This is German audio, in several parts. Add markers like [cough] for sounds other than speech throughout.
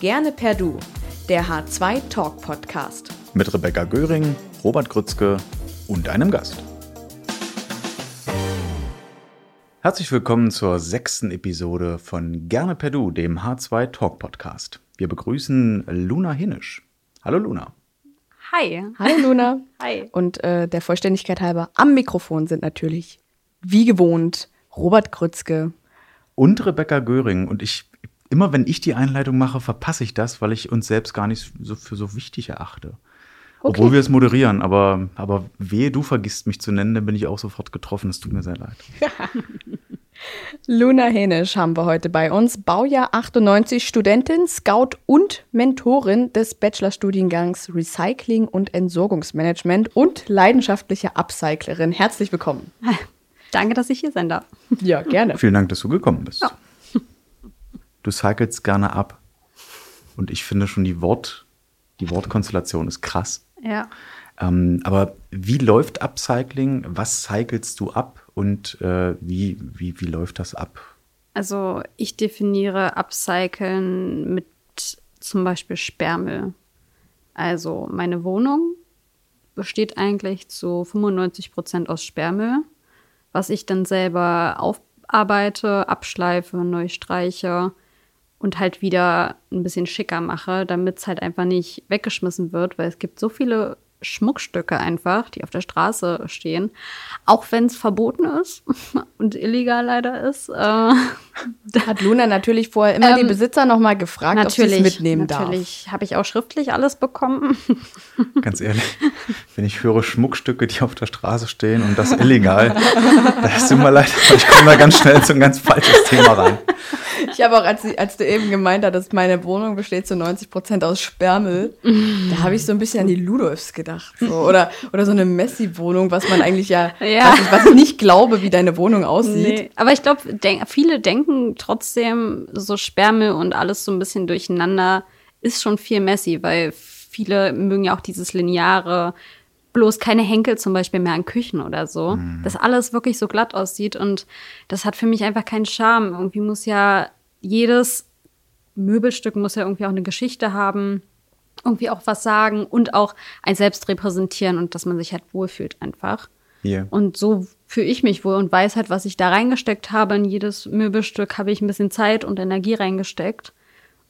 Gerne per Du, der H2 Talk Podcast. Mit Rebecca Göring, Robert Grützke und einem Gast. Herzlich willkommen zur sechsten Episode von Gerne per Du, dem H2 Talk Podcast. Wir begrüßen Luna Hinisch. Hallo Luna. Hi. Hallo Luna. [laughs] Hi. Und äh, der Vollständigkeit halber am Mikrofon sind natürlich, wie gewohnt, Robert Grützke. Und Rebecca Göring. Und ich, immer wenn ich die Einleitung mache, verpasse ich das, weil ich uns selbst gar nicht so für so wichtig erachte. Okay. Obwohl wir es moderieren, aber, aber wehe, du vergisst mich zu nennen, dann bin ich auch sofort getroffen. Es tut mir sehr leid. [laughs] Luna Henisch haben wir heute bei uns. Baujahr 98, Studentin, Scout und Mentorin des Bachelorstudiengangs Recycling und Entsorgungsmanagement und leidenschaftliche Upcyclerin. Herzlich willkommen. [laughs] Danke, dass ich hier sein darf. Ja, gerne. Vielen Dank, dass du gekommen bist. Ja. Du cyclest gerne ab. Und ich finde schon die Wort, die Wortkonstellation ist krass. Ja. Ähm, aber wie läuft Upcycling? Was cyclest du ab und äh, wie, wie, wie läuft das ab? Also ich definiere Upcyclen mit zum Beispiel Sperrmüll. Also meine Wohnung besteht eigentlich zu 95 Prozent aus Sperrmüll, was ich dann selber aufarbeite, abschleife, neu streiche und halt wieder ein bisschen schicker mache, damit es halt einfach nicht weggeschmissen wird, weil es gibt so viele Schmuckstücke einfach, die auf der Straße stehen, auch wenn es verboten ist [laughs] und illegal leider ist. Äh, [laughs] Hat Luna natürlich vorher immer die Ähm, Besitzer nochmal gefragt, ob sie es natürlich, mitnehmen darf. natürlich habe ich auch schriftlich alles bekommen. [laughs] Ganz ehrlich, wenn ich höre Schmuckstücke, die auf der Straße stehen und das illegal, das tut mir leid, ich komme da ganz schnell zu ein ganz falsches Thema rein. Ich habe auch, als, als du eben gemeint hattest, meine Wohnung besteht zu 90 Prozent aus Sperrmüll, da habe ich so ein bisschen an die Ludolfs gedacht. So. Oder, oder so eine Messi-Wohnung, was man eigentlich ja, Ja. Was, ich, was ich nicht glaube, wie deine Wohnung aussieht. Nee. Aber ich glaube, denk, viele denken trotzdem, so Sperrmüll und alles so ein bisschen durcheinander ist schon viel messy, weil viele mögen ja auch dieses lineare, bloß keine Henkel zum Beispiel mehr an Küchen oder so, dass alles wirklich so glatt aussieht und das hat für mich einfach keinen Charme. Irgendwie muss ja jedes Möbelstück muss ja irgendwie auch eine Geschichte haben, irgendwie auch was sagen und auch ein selbst repräsentieren und dass man sich halt wohlfühlt einfach. Hier. Und so fühle ich mich wohl und weiß halt, was ich da reingesteckt habe. In jedes Möbelstück habe ich ein bisschen Zeit und Energie reingesteckt.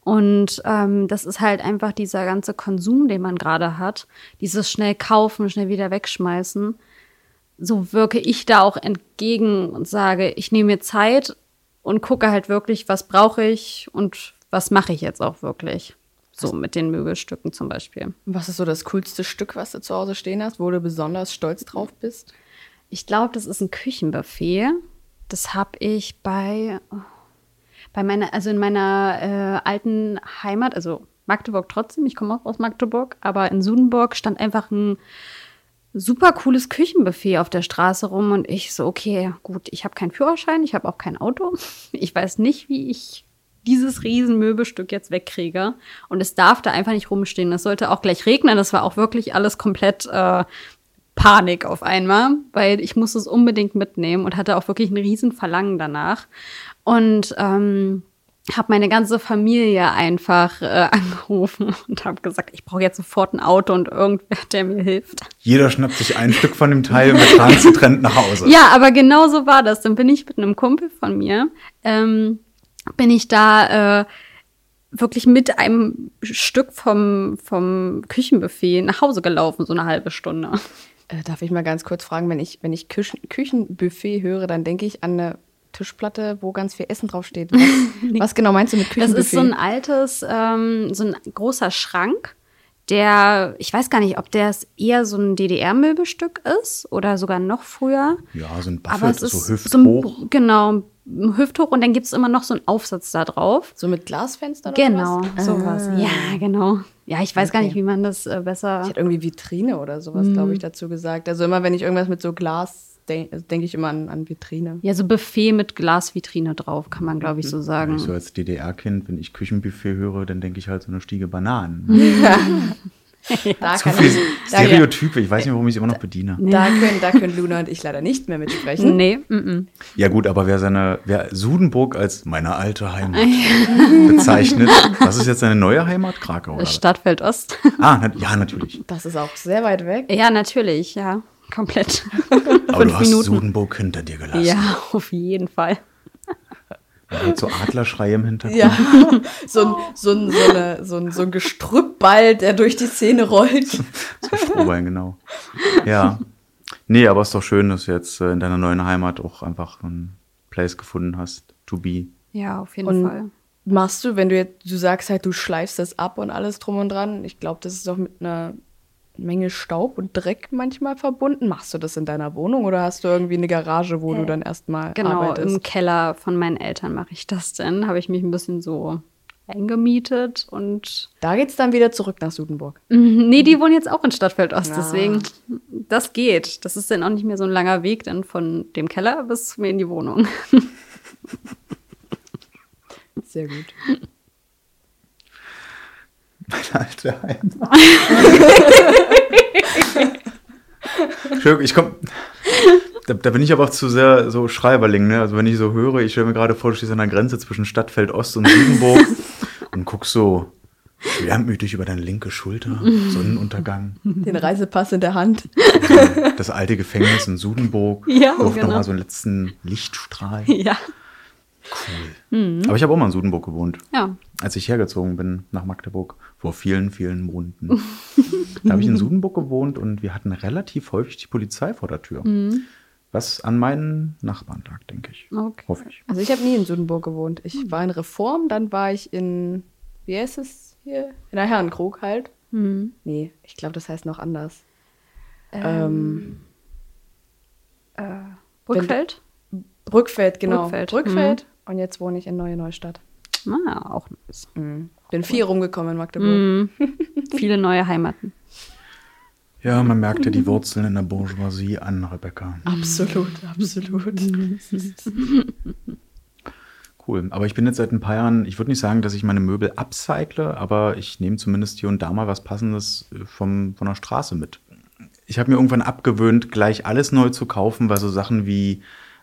Und ähm, das ist halt einfach dieser ganze Konsum, den man gerade hat. Dieses schnell kaufen, schnell wieder wegschmeißen. So wirke ich da auch entgegen und sage, ich nehme mir Zeit und gucke halt wirklich, was brauche ich und was mache ich jetzt auch wirklich. So mit den Möbelstücken zum Beispiel. Was ist so das coolste Stück, was du zu Hause stehen hast, wo du besonders stolz drauf bist? Ich glaube, das ist ein Küchenbuffet. Das habe ich bei, bei meiner, also in meiner äh, alten Heimat, also Magdeburg trotzdem, ich komme auch aus Magdeburg, aber in Sudenburg stand einfach ein super cooles Küchenbuffet auf der Straße rum und ich so, okay, gut, ich habe keinen Führerschein, ich habe auch kein Auto. [laughs] Ich weiß nicht, wie ich dieses riesen Möbelstück jetzt wegkriege. Und es darf da einfach nicht rumstehen. Es sollte auch gleich regnen. Das war auch wirklich alles komplett äh, Panik auf einmal, weil ich musste es unbedingt mitnehmen und hatte auch wirklich ein riesen Verlangen danach. Und ähm, habe meine ganze Familie einfach äh, [laughs] angerufen und habe gesagt, ich brauche jetzt sofort ein Auto und irgendwer, der mir hilft. Jeder schnappt sich ein Stück von dem Teil und wir tragen es getrennt nach Hause. Ja, aber genau so war das. Dann bin ich mit einem Kumpel von mir, ähm, bin ich da äh, wirklich mit einem Stück vom, vom Küchenbuffet nach Hause gelaufen, so eine halbe Stunde. Äh, darf ich mal ganz kurz fragen, wenn ich, wenn ich Küchen, Küchenbuffet höre, dann denke ich an eine Tischplatte, wo ganz viel Essen draufsteht. [laughs] Was, was genau meinst du mit Das Küchenbuffet? ist so ein altes, ähm, so ein großer Schrank, der, ich weiß gar nicht, ob der eher so ein DDR-Möbelstück ist oder sogar noch früher. Ja, so ein Aber Buffet, so ist so ein, hüfthoch. genau, hüfthoch und dann gibt es immer noch so einen Aufsatz da drauf. so mit Glasfenstern oder Genau, was? sowas. Ah. Ja, genau. Ja, ich weiß gar Okay. nicht, wie man das äh, besser. Ich hätte irgendwie Vitrine oder sowas, glaube ich, dazu gesagt. Also immer, wenn ich irgendwas mit so Glas denke, denke ich immer an, an Vitrine. Ja, so Buffet mit Glasvitrine drauf, kann man, glaube ich, so sagen. Ich so als DDR-Kind, wenn ich Küchenbuffet höre, dann denke ich halt so eine Stiege Bananen. [laughs] [laughs] [laughs] Da, Zu kann viel ich, Stereotype. Ich weiß nicht, warum ich es immer noch bediene. da, können, da können Luna und ich leider nicht mehr mitsprechen. Nee, mm -mm. Ja gut, aber wer seine, wer Sudenburg als meine alte Heimat bezeichnet, was ist jetzt seine neue Heimat? Krakau? Stadtfeld Ost. Ah, na, ja, natürlich. Das ist auch sehr weit weg. ja, natürlich, ja. Komplett. Aber du Fünf hast Minuten. Sudenburg hinter dir gelassen. Ja, auf jeden Fall. Hört so Adlerschrei im Hintergrund. Ja, [laughs] so ein, so ein, so eine, so ein, so ein Gestrüppball, der durch die Szene rollt. [laughs] So Strohbein, genau. Ja. Nee, aber es ist doch schön, dass du jetzt äh, in deiner neuen Heimat auch einfach einen Place gefunden hast, to be. Ja, auf jeden Und- Fall. Machst du, wenn du jetzt, du sagst halt, du schleifst das ab und alles drum und dran. Ich glaube, das ist doch mit einer Menge Staub und Dreck manchmal verbunden. Machst du das in deiner Wohnung oder hast du irgendwie eine Garage, wo du dann erstmal Genau, arbeitest? im Keller von meinen Eltern mache ich das denn. Habe ich mich ein bisschen so eingemietet und Da geht's dann wieder zurück nach Sudenburg. nee, die wohnen jetzt auch in Stadtfeld Ost, Ah. deswegen das geht. Das ist dann auch nicht mehr so ein langer Weg dann von dem Keller bis zu mir in die Wohnung. Sehr gut. [laughs] Meine alte Heimat. Entschuldigung, ich komm. Da, da bin ich aber auch zu sehr so Schreiberling, ne? Also wenn ich so höre, ich stelle mir gerade vor, du stehst an der Grenze zwischen Stadtfeld Ost und Siebenburg [laughs] und guckst so schwermütig über deine linke Schulter, Sonnenuntergang, Den Reisepass in der Hand. das alte Gefängnis in Sudenburg, Ja, wirft genau. nochmal so einen letzten Lichtstrahl. ja. Cool. Aber ich habe auch mal in Sudenburg gewohnt. Ja. als ich hergezogen bin nach Magdeburg, vor vielen, vielen Monaten. da habe ich in Sudenburg gewohnt und wir hatten relativ häufig die Polizei vor der Tür. Was an meinen Nachbarn lag, denke ich. Okay. Hoffe ich. Also ich habe nie in Sudenburg gewohnt. Ich war in Reform, dann war ich in, wie heißt es hier? In der Herrenkrug halt. Hm. Nee, ich glaube, das heißt noch anders. Ähm, Brückfeld? Brückfeld, genau. Brückfeld, Brückfeld. Und jetzt wohne ich in Neue Neustadt. Ah, auch nice. Bin viel rumgekommen in Magdeburg. Mhm. [laughs] Viele neue Heimaten. Ja, man merkte die Wurzeln in der Bourgeoisie an, Rebecca. Absolut, absolut. [laughs] Cool. Aber ich bin jetzt seit ein paar Jahren, ich würde nicht sagen, dass ich meine Möbel upcycle, aber ich nehme zumindest hier und da mal was Passendes äh, vom, von der Straße mit. Ich habe mir irgendwann abgewöhnt, gleich alles neu zu kaufen, weil so Sachen wie,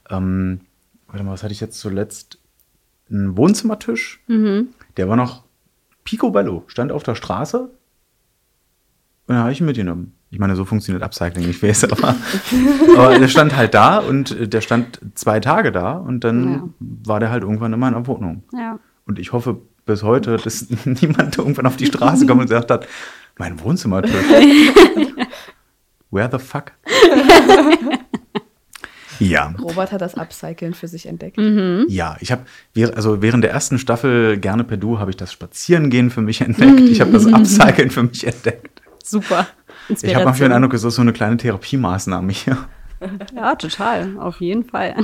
ähm, warte mal, was hatte ich jetzt zuletzt? Ein Wohnzimmertisch, der war noch picobello, stand auf der Straße und dann habe ich ihn mitgenommen. Ich meine, so funktioniert Upcycling, ich weiß, aber, aber der stand halt da und äh, der stand zwei Tage da und dann Ja. war der halt irgendwann in meiner Wohnung. Ja. Und ich hoffe bis heute, dass [laughs] niemand irgendwann auf die Straße kommt und gesagt hat, mein Wohnzimmertisch. [laughs] Where the fuck? [laughs] ja, Robert hat das Upcycling für sich entdeckt. ja. Ich habe, also während der ersten Staffel Gerne per Du habe ich das Spazierengehen für mich entdeckt. Ich habe das Upcycling für mich entdeckt. Super. Ich habe manchmal den Eindruck, es ist so eine kleine Therapiemaßnahme hier. Ja, total. Auf jeden Fall.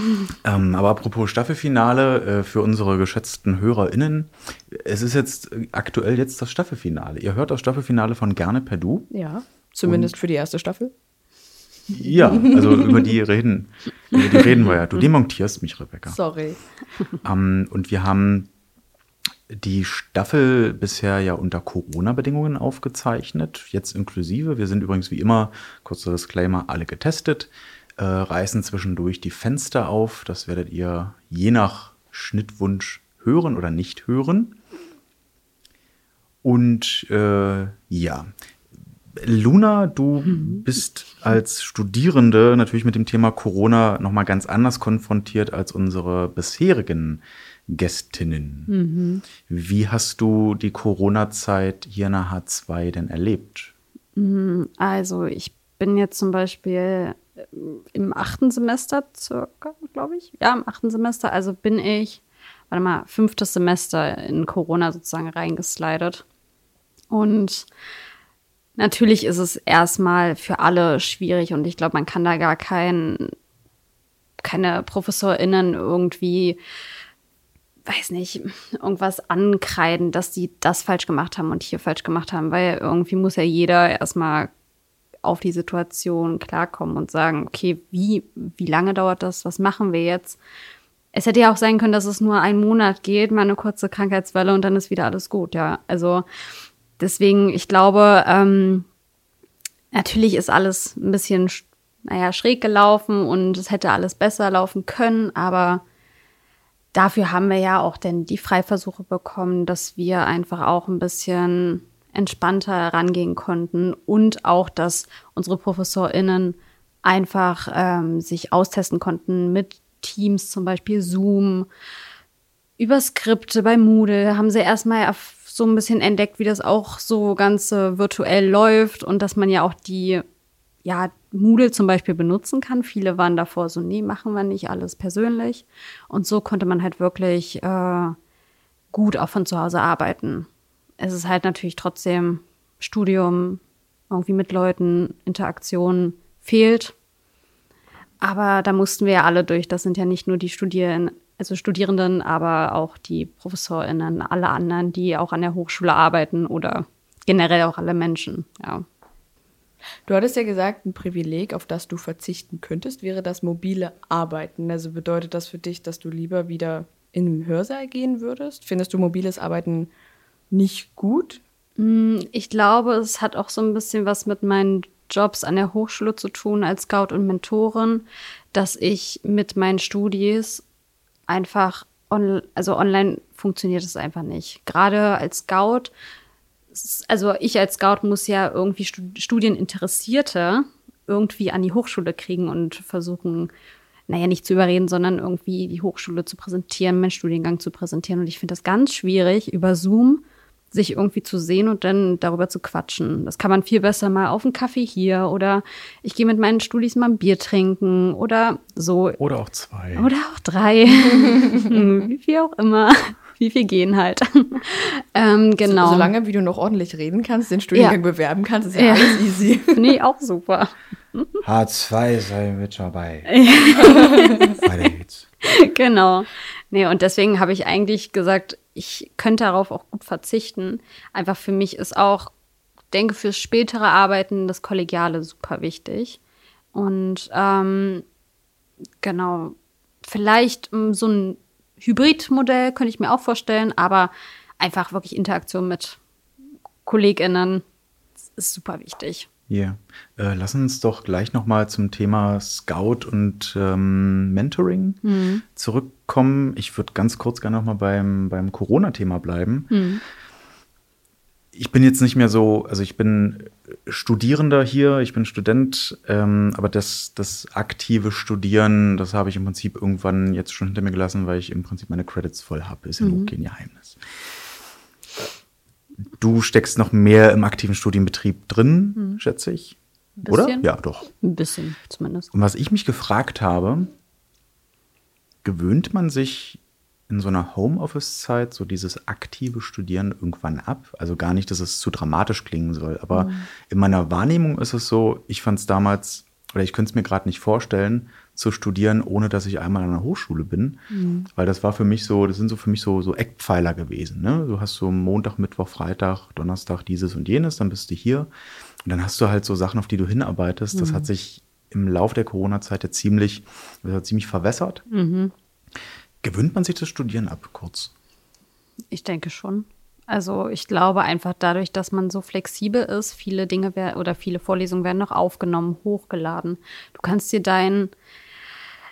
Ähm, aber apropos Staffelfinale äh, für unsere geschätzten HörerInnen. Es ist jetzt aktuell jetzt das Staffelfinale. Ihr hört das Staffelfinale von Gerne per Du. Ja, zumindest für die erste Staffel. Ja, also über die reden, über die reden wir ja. Du demontierst mich, Rebecca. Sorry. Ähm, und wir haben die Staffel bisher ja unter Corona-Bedingungen aufgezeichnet, jetzt inklusive. Wir sind übrigens wie immer, kurzer Disclaimer, alle getestet, äh, reißen zwischendurch die Fenster auf. Das werdet ihr je nach Schnittwunsch hören oder nicht hören. Und äh, ja, Luna, du bist als Studierende natürlich mit dem Thema Corona noch mal ganz anders konfrontiert als unsere bisherigen Gästinnen. Wie hast du die Corona-Zeit hier in der H2 denn erlebt? Also, ich bin jetzt zum Beispiel äh, im achten Semester circa, glaube ich. Ja, im achten Semester. Also bin ich, warte mal, fünftes Semester in Corona sozusagen reingeslidet. Und natürlich ist es erstmal für alle schwierig und ich glaube, man kann da gar kein, keine ProfessorInnen irgendwie weiß nicht, irgendwas ankreiden, dass die das falsch gemacht haben und hier falsch gemacht haben, weil irgendwie muss ja jeder erstmal auf die Situation klarkommen und sagen, okay, wie, wie lange dauert das? Was machen wir jetzt? Es hätte ja auch sein können, dass es nur einen Monat geht, mal eine kurze Krankheitswelle und dann ist wieder alles gut, ja. Also deswegen, ich glaube, ähm, natürlich ist alles ein bisschen, naja, schräg gelaufen und es hätte alles besser laufen können, aber dafür haben wir ja auch denn die Freiversuche bekommen, dass wir einfach auch ein bisschen entspannter rangehen konnten und auch, dass unsere ProfessorInnen einfach ähm, sich austesten konnten mit Teams, zum Beispiel Zoom, über Skripte bei Moodle haben sie erstmal so ein bisschen entdeckt, wie das auch so ganz äh, virtuell läuft und dass man ja auch die, ja, Moodle zum Beispiel benutzen kann. Viele waren davor so, nee, machen wir nicht alles persönlich. Und so konnte man halt wirklich äh, gut auch von zu Hause arbeiten. Es ist halt natürlich trotzdem Studium, irgendwie mit Leuten, Interaktion fehlt. Aber da mussten wir ja alle durch. Das sind ja nicht nur die Studierenden, also Studierenden, aber auch die ProfessorInnen, alle anderen, die auch an der Hochschule arbeiten oder generell auch alle Menschen, ja. Du hattest ja gesagt, ein Privileg, auf das du verzichten könntest, wäre das mobile Arbeiten. Also bedeutet das für dich, dass du lieber wieder in den Hörsaal gehen würdest? Findest du mobiles Arbeiten nicht gut? Mm, ich glaube, es hat auch so ein bisschen was mit meinen Jobs an der Hochschule zu tun als Scout und Mentorin, dass ich mit meinen Studis einfach, on, also online funktioniert es einfach nicht. Gerade als Scout, also ich als Scout muss ja irgendwie Studieninteressierte irgendwie an die Hochschule kriegen und versuchen, naja, nicht zu überreden, sondern irgendwie die Hochschule zu präsentieren, meinen Studiengang zu präsentieren. Und ich finde das ganz schwierig, über Zoom sich irgendwie zu sehen und dann darüber zu quatschen. Das kann man viel besser mal auf einen Kaffee hier oder ich gehe mit meinen Studis mal ein Bier trinken oder so. Oder auch zwei. Oder auch drei. [laughs] wie viel auch immer. Wie viel gehen halt. [laughs] ähm, genau. So, solange wie du noch ordentlich reden kannst, den Studiengang ja. bewerben kannst, ist ja, ja. alles easy. [laughs] Finde ich auch super. H2 sei mit dabei. Weiter geht's. Genau. Nee, und deswegen habe ich eigentlich gesagt, ich könnte darauf auch gut verzichten. Einfach für mich ist auch, denke, fürs spätere Arbeiten das Kollegiale super wichtig. Und ähm, genau, vielleicht um, so ein Hybridmodell könnte ich mir auch vorstellen, aber einfach wirklich Interaktion mit KollegInnen ist super wichtig. Ja, yeah. äh, lass uns doch gleich noch mal zum Thema Scout und ähm, Mentoring mhm. zurückkommen. Ich würde ganz kurz gerne noch mal beim, beim Corona-Thema bleiben. Mhm. Ich bin jetzt nicht mehr so, also ich bin Studierender hier, ich bin Student, ähm, aber das, das aktive Studieren, das habe ich im Prinzip irgendwann jetzt schon hinter mir gelassen, weil ich im Prinzip meine Credits voll habe. Ist ja mhm. kein Geheimnis. Du steckst noch mehr im aktiven Studienbetrieb drin, hm. schätze ich. Oder? Ja, doch. Ein bisschen zumindest. Und was ich mich gefragt habe, gewöhnt man sich in so einer Homeoffice-Zeit so dieses aktive Studieren irgendwann ab? Also gar nicht, dass es zu dramatisch klingen soll, aber mhm. in meiner Wahrnehmung ist es so, ich fand es damals, oder ich könnte es mir gerade nicht vorstellen, zu studieren, ohne dass ich einmal an der Hochschule bin. Mhm. Weil das war für mich so, das sind so für mich so, so Eckpfeiler gewesen. Ne? Du hast so Montag, Mittwoch, Freitag, Donnerstag dieses und jenes, dann bist du hier. Und dann hast du halt so Sachen, auf die du hinarbeitest. Mhm. Das hat sich im Laufe der Corona-Zeit ja ziemlich, ziemlich verwässert. Mhm. Gewöhnt man sich das Studieren ab, kurz? Ich denke schon. Also ich glaube einfach dadurch, dass man so flexibel ist, viele Dinge werden oder viele Vorlesungen werden noch aufgenommen, hochgeladen. Du kannst dir dein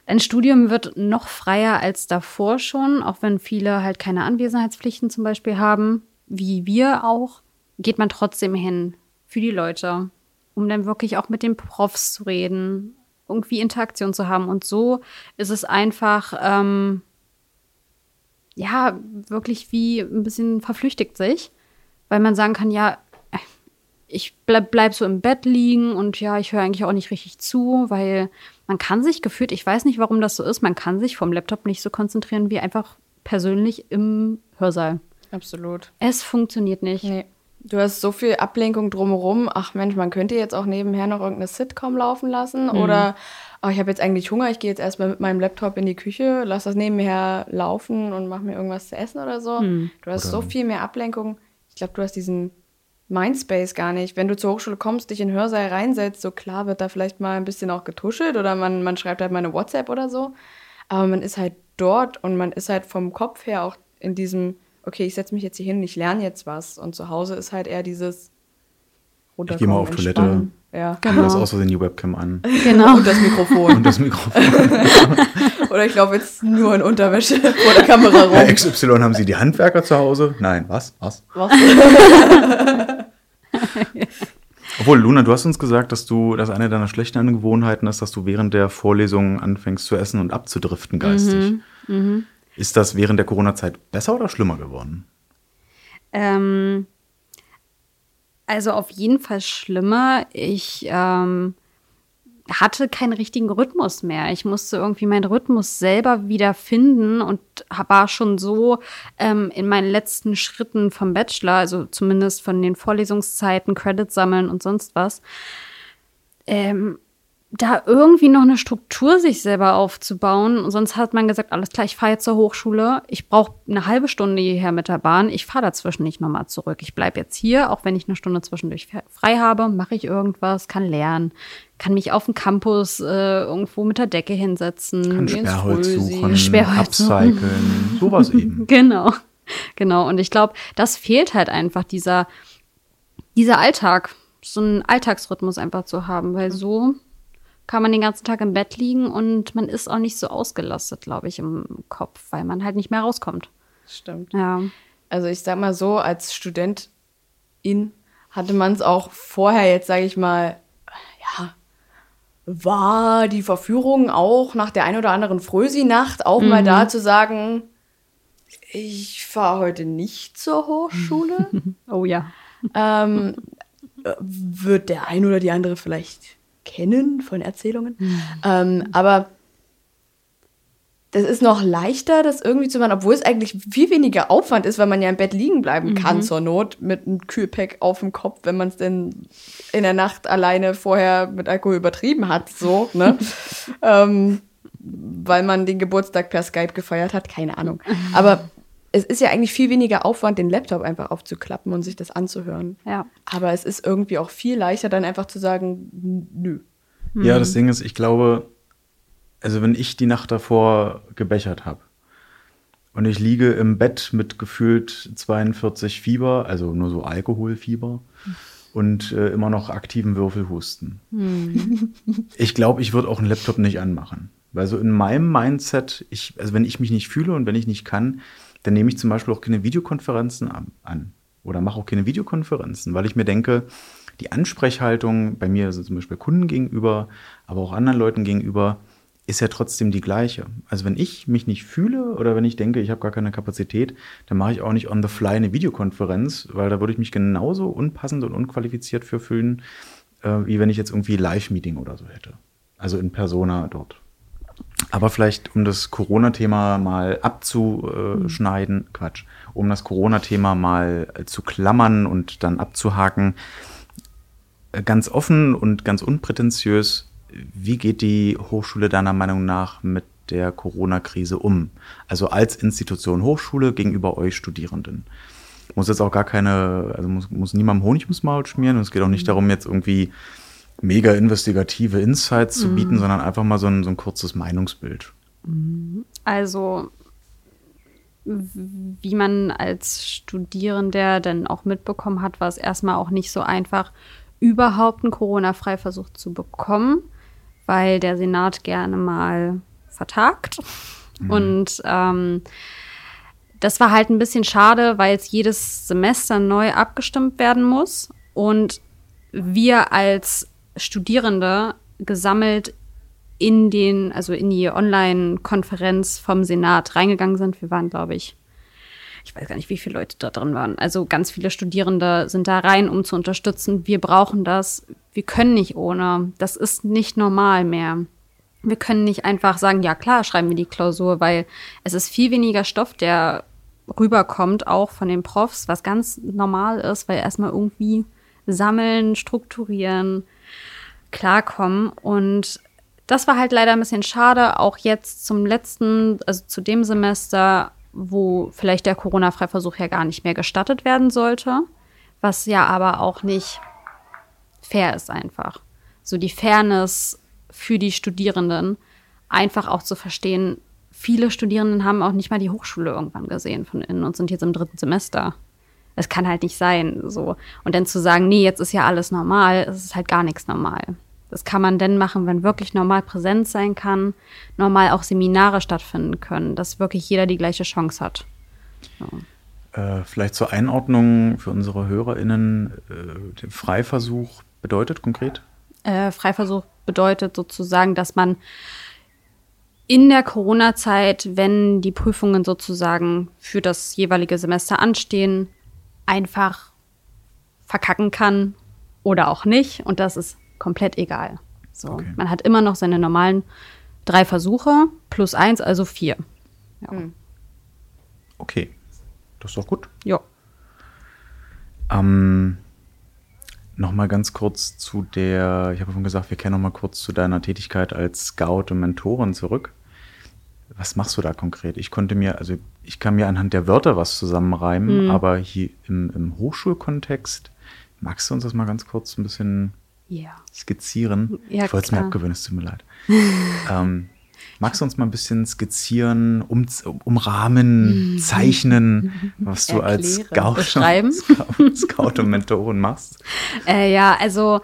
ein Studium wird noch freier als davor schon, auch wenn viele halt keine Anwesenheitspflichten zum Beispiel haben, wie wir auch, geht man trotzdem hin für die Leute, um dann wirklich auch mit den Profs zu reden, irgendwie Interaktion zu haben. Und so ist es einfach, ähm, ja, wirklich wie ein bisschen verflüchtigt sich, weil man sagen kann, ja, ich bleib, bleib so im Bett liegen und ja, ich höre eigentlich auch nicht richtig zu, weil man kann sich gefühlt, ich weiß nicht, warum das so ist, man kann sich vom Laptop nicht so konzentrieren wie einfach persönlich im Hörsaal. Absolut. Es funktioniert nicht. Nee. Du hast so viel Ablenkung drumherum. Ach Mensch, man könnte jetzt auch nebenher noch irgendeine Sitcom laufen lassen. Mhm. Oder oh, ich habe jetzt eigentlich Hunger, ich gehe jetzt erstmal mit meinem Laptop in die Küche, lass das nebenher laufen und mach mir irgendwas zu essen oder so. Mhm. Du hast oder so viel mehr Ablenkung. Ich glaube, du hast diesen Mindspace gar nicht. Wenn du zur Hochschule kommst, dich in den Hörsaal reinsetzt, so klar wird da vielleicht mal ein bisschen auch getuschelt oder man, man schreibt halt mal eine WhatsApp oder so. Aber man ist halt dort und man ist halt vom Kopf her auch in diesem okay, ich setze mich jetzt hier hin und ich lerne jetzt was. Und zu Hause ist halt eher dieses Ich gehe mal auf Toilette, Ja. genau. lass aus Versehen die Webcam an Genau. Und das Mikrofon. und das Mikrofon. [laughs] Oder ich laufe jetzt nur in Unterwäsche vor der Kamera Bei rum. XY haben Sie die Handwerker zu Hause? Nein, was? Was? Was? [laughs] Obwohl, Luna, du hast uns gesagt, dass du, dass eine deiner schlechten Angewohnheiten ist, dass du während der Vorlesungen anfängst zu essen und abzudriften geistig. Ist das während der Corona-Zeit besser oder schlimmer geworden? Ähm, also auf jeden Fall schlimmer. Ich ähm, hatte keinen richtigen Rhythmus mehr. Ich musste irgendwie meinen Rhythmus selber wieder finden und war schon so ähm, in meinen letzten Schritten vom Bachelor, also zumindest von den Vorlesungszeiten, Credits sammeln und sonst was, ähm, da irgendwie noch eine Struktur sich selber aufzubauen. Und sonst hat man gesagt, alles klar, ich fahre jetzt zur Hochschule. Ich brauche eine halbe Stunde hierher mit der Bahn. Ich fahre dazwischen nicht nochmal zurück. Ich bleibe jetzt hier, auch wenn ich eine Stunde zwischendurch frei habe, mache ich irgendwas, kann lernen, kann mich auf dem Campus äh, irgendwo mit der Decke hinsetzen. Kann Sperrholz suchen, Sperrholz upcyclen, sowas eben. [laughs] Genau, genau. Und ich glaube, das fehlt halt einfach, dieser, dieser Alltag, so einen Alltagsrhythmus einfach zu haben, weil so kann man den ganzen Tag im Bett liegen und man ist auch nicht so ausgelastet, glaube ich, im Kopf, weil man halt nicht mehr rauskommt. Stimmt. Ja. Also ich sag mal so, als Studentin hatte man es auch vorher jetzt, sage ich mal, ja, war die Verführung auch nach der ein oder anderen Frösi-Nacht auch mal da zu sagen, ich fahre heute nicht zur Hochschule. [laughs] Oh ja. ähm, äh, wird der ein oder die andere vielleicht kennen von Erzählungen. Ähm, aber das ist noch leichter, das irgendwie zu machen, obwohl es eigentlich viel weniger Aufwand ist, weil man ja im Bett liegen bleiben kann zur Not mit einem Kühlpack auf dem Kopf, wenn man es denn in der Nacht alleine vorher mit Alkohol übertrieben hat, so, ne? [laughs] ähm, weil man den Geburtstag per Skype gefeiert hat, keine Ahnung. Aber es ist ja eigentlich viel weniger Aufwand, den Laptop einfach aufzuklappen und sich das anzuhören. Ja. Aber es ist irgendwie auch viel leichter, dann einfach zu sagen, nö. Ja, das Ding ist, ich glaube, also wenn ich die Nacht davor gebechert habe und ich liege im Bett mit gefühlt 42 Fieber, also nur so Alkoholfieber und äh, immer noch aktiven Würfelhusten. Ich glaube, ich würde auch einen Laptop nicht anmachen. Weil so in meinem Mindset, ich, also wenn ich mich nicht fühle und wenn ich nicht kann, dann nehme ich zum Beispiel auch keine Videokonferenzen an-. Oder mache auch keine Videokonferenzen, weil ich mir denke, die Ansprechhaltung bei mir, also zum Beispiel Kunden gegenüber, aber auch anderen Leuten gegenüber, ist ja trotzdem die gleiche. Also wenn ich mich nicht fühle oder wenn ich denke, ich habe gar keine Kapazität, dann mache ich auch nicht on the fly eine Videokonferenz, weil da würde ich mich genauso unpassend und unqualifiziert für fühlen, äh, wie wenn ich jetzt irgendwie Live-Meeting oder so hätte. Also in Persona dort. Aber vielleicht, um das Corona-Thema mal abzuschneiden, Quatsch, um das Corona-Thema mal äh, zu klammern und dann abzuhaken, äh, ganz offen und ganz unprätentiös, wie geht die Hochschule deiner Meinung nach mit der Corona-Krise um? Also als Institution Hochschule gegenüber euch Studierenden. Muss jetzt auch gar keine, also muss, muss niemandem Honig ums Maul schmieren und es geht auch nicht darum, jetzt irgendwie mega investigative Insights zu bieten, sondern einfach mal so ein, so ein kurzes Meinungsbild. Also, w- wie man als Studierender dann auch mitbekommen hat, war es erstmal auch nicht so einfach, überhaupt einen Corona-Freiversuch zu bekommen, weil der Senat gerne mal vertagt. Und ähm, das war halt ein bisschen schade, weil es jedes Semester neu abgestimmt werden muss. Und wir als Studierende gesammelt in den, also in die Online-Konferenz vom Senat reingegangen sind. Wir waren, glaube ich, ich weiß gar nicht, wie viele Leute da drin waren. Also ganz viele Studierende sind da rein, um zu unterstützen. Wir brauchen das. Wir können nicht ohne. Das ist nicht normal mehr. Wir können nicht einfach sagen, ja klar, schreiben wir die Klausur, weil es ist viel weniger Stoff, der rüberkommt, auch von den Profs, was ganz normal ist, weil erstmal irgendwie sammeln, strukturieren, klarkommen. Und das war halt leider ein bisschen schade, auch jetzt zum letzten, also zu dem Semester, wo vielleicht der Corona-Freiversuch ja gar nicht mehr gestattet werden sollte, was ja aber auch nicht fair ist einfach. So die Fairness für die Studierenden, einfach auch zu verstehen, viele Studierenden haben auch nicht mal die Hochschule irgendwann gesehen von innen und sind jetzt im dritten Semester. Es kann halt nicht sein, so. Und dann zu sagen, nee, jetzt ist ja alles normal, es ist halt gar nichts normal. Das kann man denn machen, wenn wirklich normal präsent sein kann, normal auch Seminare stattfinden können, dass wirklich jeder die gleiche Chance hat. So. Äh, vielleicht zur Einordnung für unsere HörerInnen, äh, Freiversuch bedeutet konkret? Äh, Freiversuch bedeutet sozusagen, dass man in der Corona-Zeit, wenn die Prüfungen sozusagen für das jeweilige Semester anstehen, einfach verkacken kann oder auch nicht. Und das ist komplett egal. So, okay. man hat immer noch seine normalen drei Versuche plus eins, also vier. Ja. Hm. Okay, das ist doch gut. Ja. Ähm, Nochmal ganz kurz zu der, ich habe schon gesagt, wir kennen noch mal kurz zu deiner Tätigkeit als Scout und Mentorin zurück. Was machst du da konkret? Ich konnte mir, also ich kann mir anhand der Wörter was zusammenreimen, mhm. aber hier im, im, Hochschulkontext, magst du uns das mal ganz kurz ein bisschen ja. skizzieren? Ja, ich wollte es mir abgewöhnen, es tut mir leid. [laughs] ähm, Magst du uns mal ein bisschen skizzieren, um, umrahmen, mhm. zeichnen, was du Erklären, als [laughs] Scout. Scout und Mentorin machst? Äh, ja, also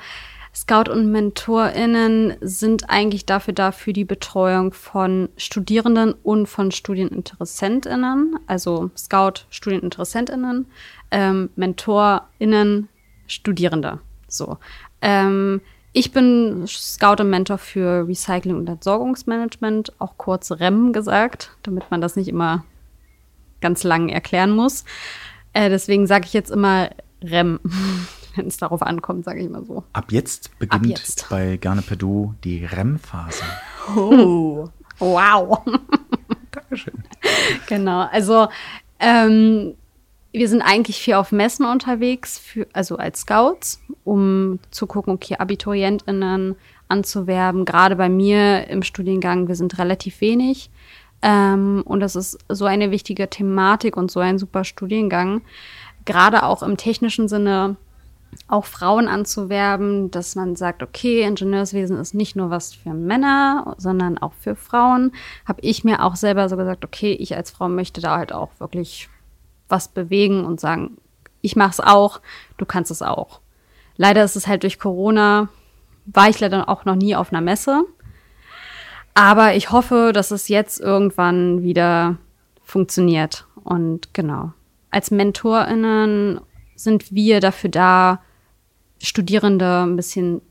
Scout und MentorInnen sind eigentlich dafür da für die Betreuung von Studierenden und von StudieninteressentInnen. Also Scout, StudieninteressentInnen, ähm, MentorInnen, Studierende. So. Ähm, ich bin Scout und Mentor für Recycling und Entsorgungsmanagement, auch kurz REM gesagt, damit man das nicht immer ganz lang erklären muss. Äh, deswegen sage ich jetzt immer REM, [laughs] wenn es darauf ankommt, sage ich immer so. Ab jetzt beginnt Ab jetzt. bei Garne Perdu die REM-Phase. Oh, wow. [laughs] Dankeschön. Genau, also ähm, wir sind eigentlich viel auf Messen unterwegs, für, also als Scouts, um zu gucken, okay, AbiturientInnen anzuwerben. Gerade bei mir im Studiengang, wir sind relativ wenig. Ähm, und das ist so eine wichtige Thematik und so ein super Studiengang. Gerade auch im technischen Sinne, auch Frauen anzuwerben, dass man sagt, okay, Ingenieurswesen ist nicht nur was für Männer, sondern auch für Frauen. Habe ich mir auch selber so gesagt, okay, ich als Frau möchte da halt auch wirklich was bewegen und sagen, ich mach's auch, du kannst es auch. Leider ist es halt durch Corona, war ich leider auch noch nie auf einer Messe. Aber ich hoffe, dass es jetzt irgendwann wieder funktioniert. Und genau. Als MentorInnen sind wir dafür da, Studierende ein bisschen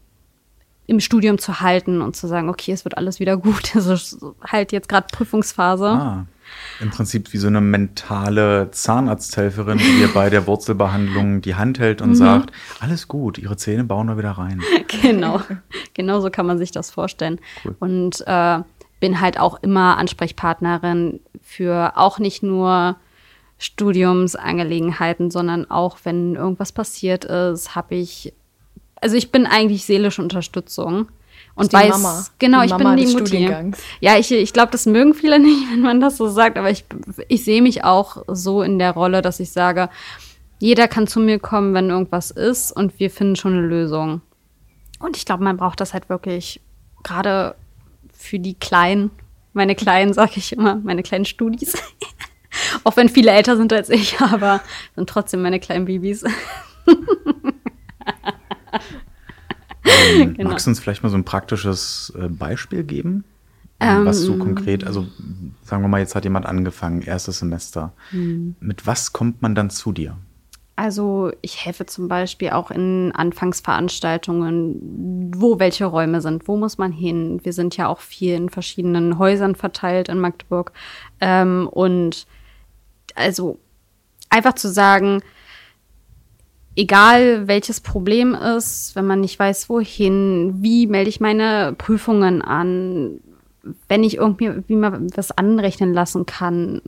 im Studium zu halten und zu sagen, okay, es wird alles wieder gut. [laughs] Also halt jetzt gerade Prüfungsphase. Ah. Im Prinzip wie so eine mentale Zahnarzthelferin, die dir bei der Wurzelbehandlung die Hand hält und mhm. sagt, alles gut, ihre Zähne bauen wir wieder rein. [laughs] Genau, genau so kann man sich das vorstellen. Cool. Und äh, bin halt auch immer Ansprechpartnerin für auch nicht nur Studiumsangelegenheiten, sondern auch wenn irgendwas passiert ist, habe ich, also ich bin eigentlich seelische Unterstützung und weiß, Mama. genau, ich Mama bin die Mutti. Ja, ich, ich glaube, das mögen viele [laughs] nicht, wenn man das so sagt, aber ich, ich sehe mich auch so in der Rolle, dass ich sage, jeder kann zu mir kommen, wenn irgendwas ist und wir finden schon eine Lösung. Und ich glaube, man braucht das halt wirklich gerade für die Kleinen, meine Kleinen, [laughs] sage ich immer, meine kleinen Studis. Auch wenn viele älter sind als ich, [laughs] aber sind trotzdem meine kleinen Babys. Ähm, [laughs] genau. Magst du uns vielleicht mal so ein praktisches äh, Beispiel geben? Ähm, was so konkret, also sagen wir mal, jetzt hat jemand angefangen, erstes Semester. Mhm. Mit was kommt man dann zu dir? Also ich helfe zum Beispiel auch in Anfangsveranstaltungen, wo welche Räume sind, wo muss man hin. Wir sind ja auch viel in verschiedenen Häusern verteilt in Magdeburg. Ähm, und also einfach zu sagen, egal welches Problem ist, wenn man nicht weiß, wohin, wie melde ich meine Prüfungen an, wenn ich irgendwie wie man was anrechnen lassen kann.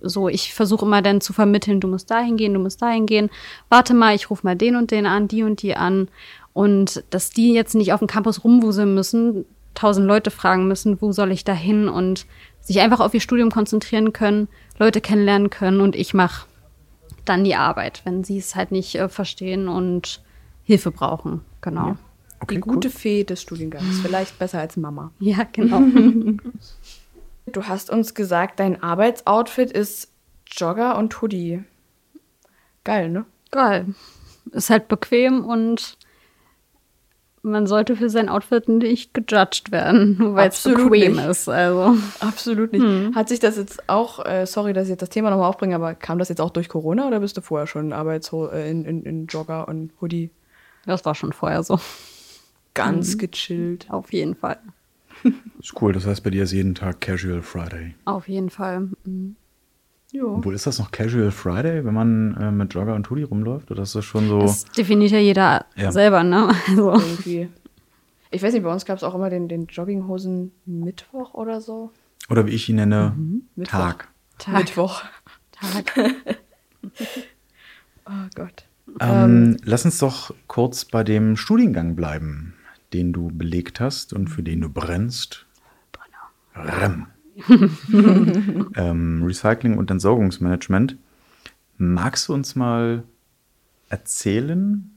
So, ich versuche immer dann zu vermitteln, du musst dahin gehen, du musst dahin gehen. Warte mal, ich rufe mal den und den an, die und die an. Und dass die jetzt nicht auf dem Campus rumwuseln müssen, tausend Leute fragen müssen, wo soll ich da hin und sich einfach auf ihr Studium konzentrieren können, Leute kennenlernen können und ich mache dann die Arbeit, wenn sie es halt nicht äh, verstehen und Hilfe brauchen. Genau. Ja. Okay, die gute cool. Fee des Studiengangs. Vielleicht besser als Mama. [laughs] Ja, genau. [laughs] Du hast uns gesagt, dein Arbeitsoutfit ist Jogger und Hoodie. Geil, ne? Geil. Ist halt bequem und man sollte für sein Outfit nicht gejudged werden, [laughs] nur weil es bequem nicht. ist. Also. Absolut nicht. Hm. Hat sich das jetzt auch, äh, sorry, dass ich jetzt das Thema nochmal aufbringe, aber kam das jetzt auch durch Corona oder bist du vorher schon Arbeits äh, in, in, in Jogger und Hoodie Das war schon vorher so. ganz Mhm. gechillt? Auf jeden Fall. [laughs] Ist cool, das heißt bei dir ist jeden Tag Casual Friday. Auf jeden Fall. Mhm. Jo. Obwohl, ist das noch Casual Friday, wenn man äh, mit Jogger und Hoodie rumläuft? Oder ist das schon so? Das definiert ja jeder Ja. selber, ne? Also, Irgendwie. Ich weiß nicht, bei uns gab es auch immer den, den Jogginghosen Mittwoch oder so. Oder wie ich ihn nenne, Mittwoch. Tag. Tag. Mittwoch. Tag. [laughs] Oh Gott. Ähm, lass uns doch kurz bei dem Studiengang bleiben, den du belegt hast und für den du brennst. REM. [laughs] ähm, Recycling und Entsorgungsmanagement. Magst du uns mal erzählen,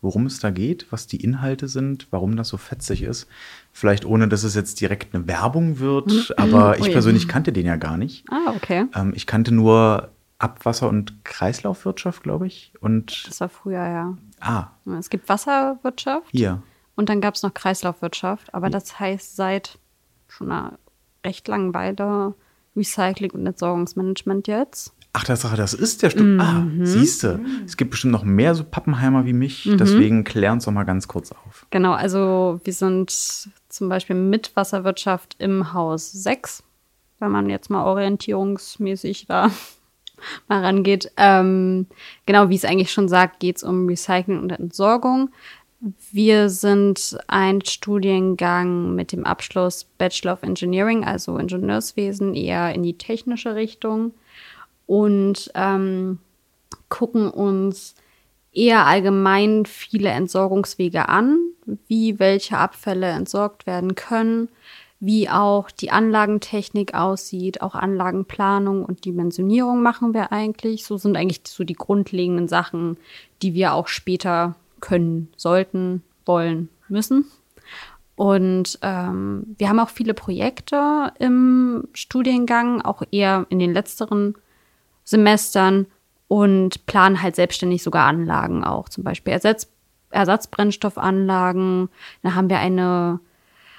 worum es da geht, was die Inhalte sind, warum das so fetzig ist? Vielleicht ohne, dass es jetzt direkt eine Werbung wird, aber ich Ui. persönlich kannte den ja gar nicht. Ah, okay. Ähm, ich kannte nur Abwasser- und Kreislaufwirtschaft, glaube ich. Und Das war früher, ja. ah, Es gibt Wasserwirtschaft hier. und dann gab es noch Kreislaufwirtschaft. Aber das heißt seit schon einer recht langen Weile Recycling und Entsorgungsmanagement jetzt. Ach, Tatsache, das ist der Stück. Ah, Mhm. siehste. Es gibt bestimmt noch mehr so Pappenheimer wie mich. Deswegen klären uns doch mal ganz kurz auf. Genau, also wir sind zum Beispiel mit Wasserwirtschaft im Haus 6, wenn man jetzt mal orientierungsmäßig da [laughs] mal rangeht. Ähm, genau, wie es eigentlich schon sagt, geht es um Recycling und Entsorgung. Wir sind ein Studiengang mit dem Abschluss Bachelor of Engineering, also Ingenieurswesen, eher in die technische Richtung und ähm, gucken uns eher allgemein viele Entsorgungswege an, wie welche Abfälle entsorgt werden können, wie auch die Anlagentechnik aussieht, auch Anlagenplanung und Dimensionierung machen wir eigentlich. So sind eigentlich so die grundlegenden Sachen, die wir auch später können, sollten, wollen, müssen. Und ähm, wir haben auch viele Projekte im Studiengang, auch eher in den letzteren Semestern und planen halt selbstständig sogar Anlagen auch, zum Beispiel Ersatz, Ersatzbrennstoffanlagen. Dann haben wir eine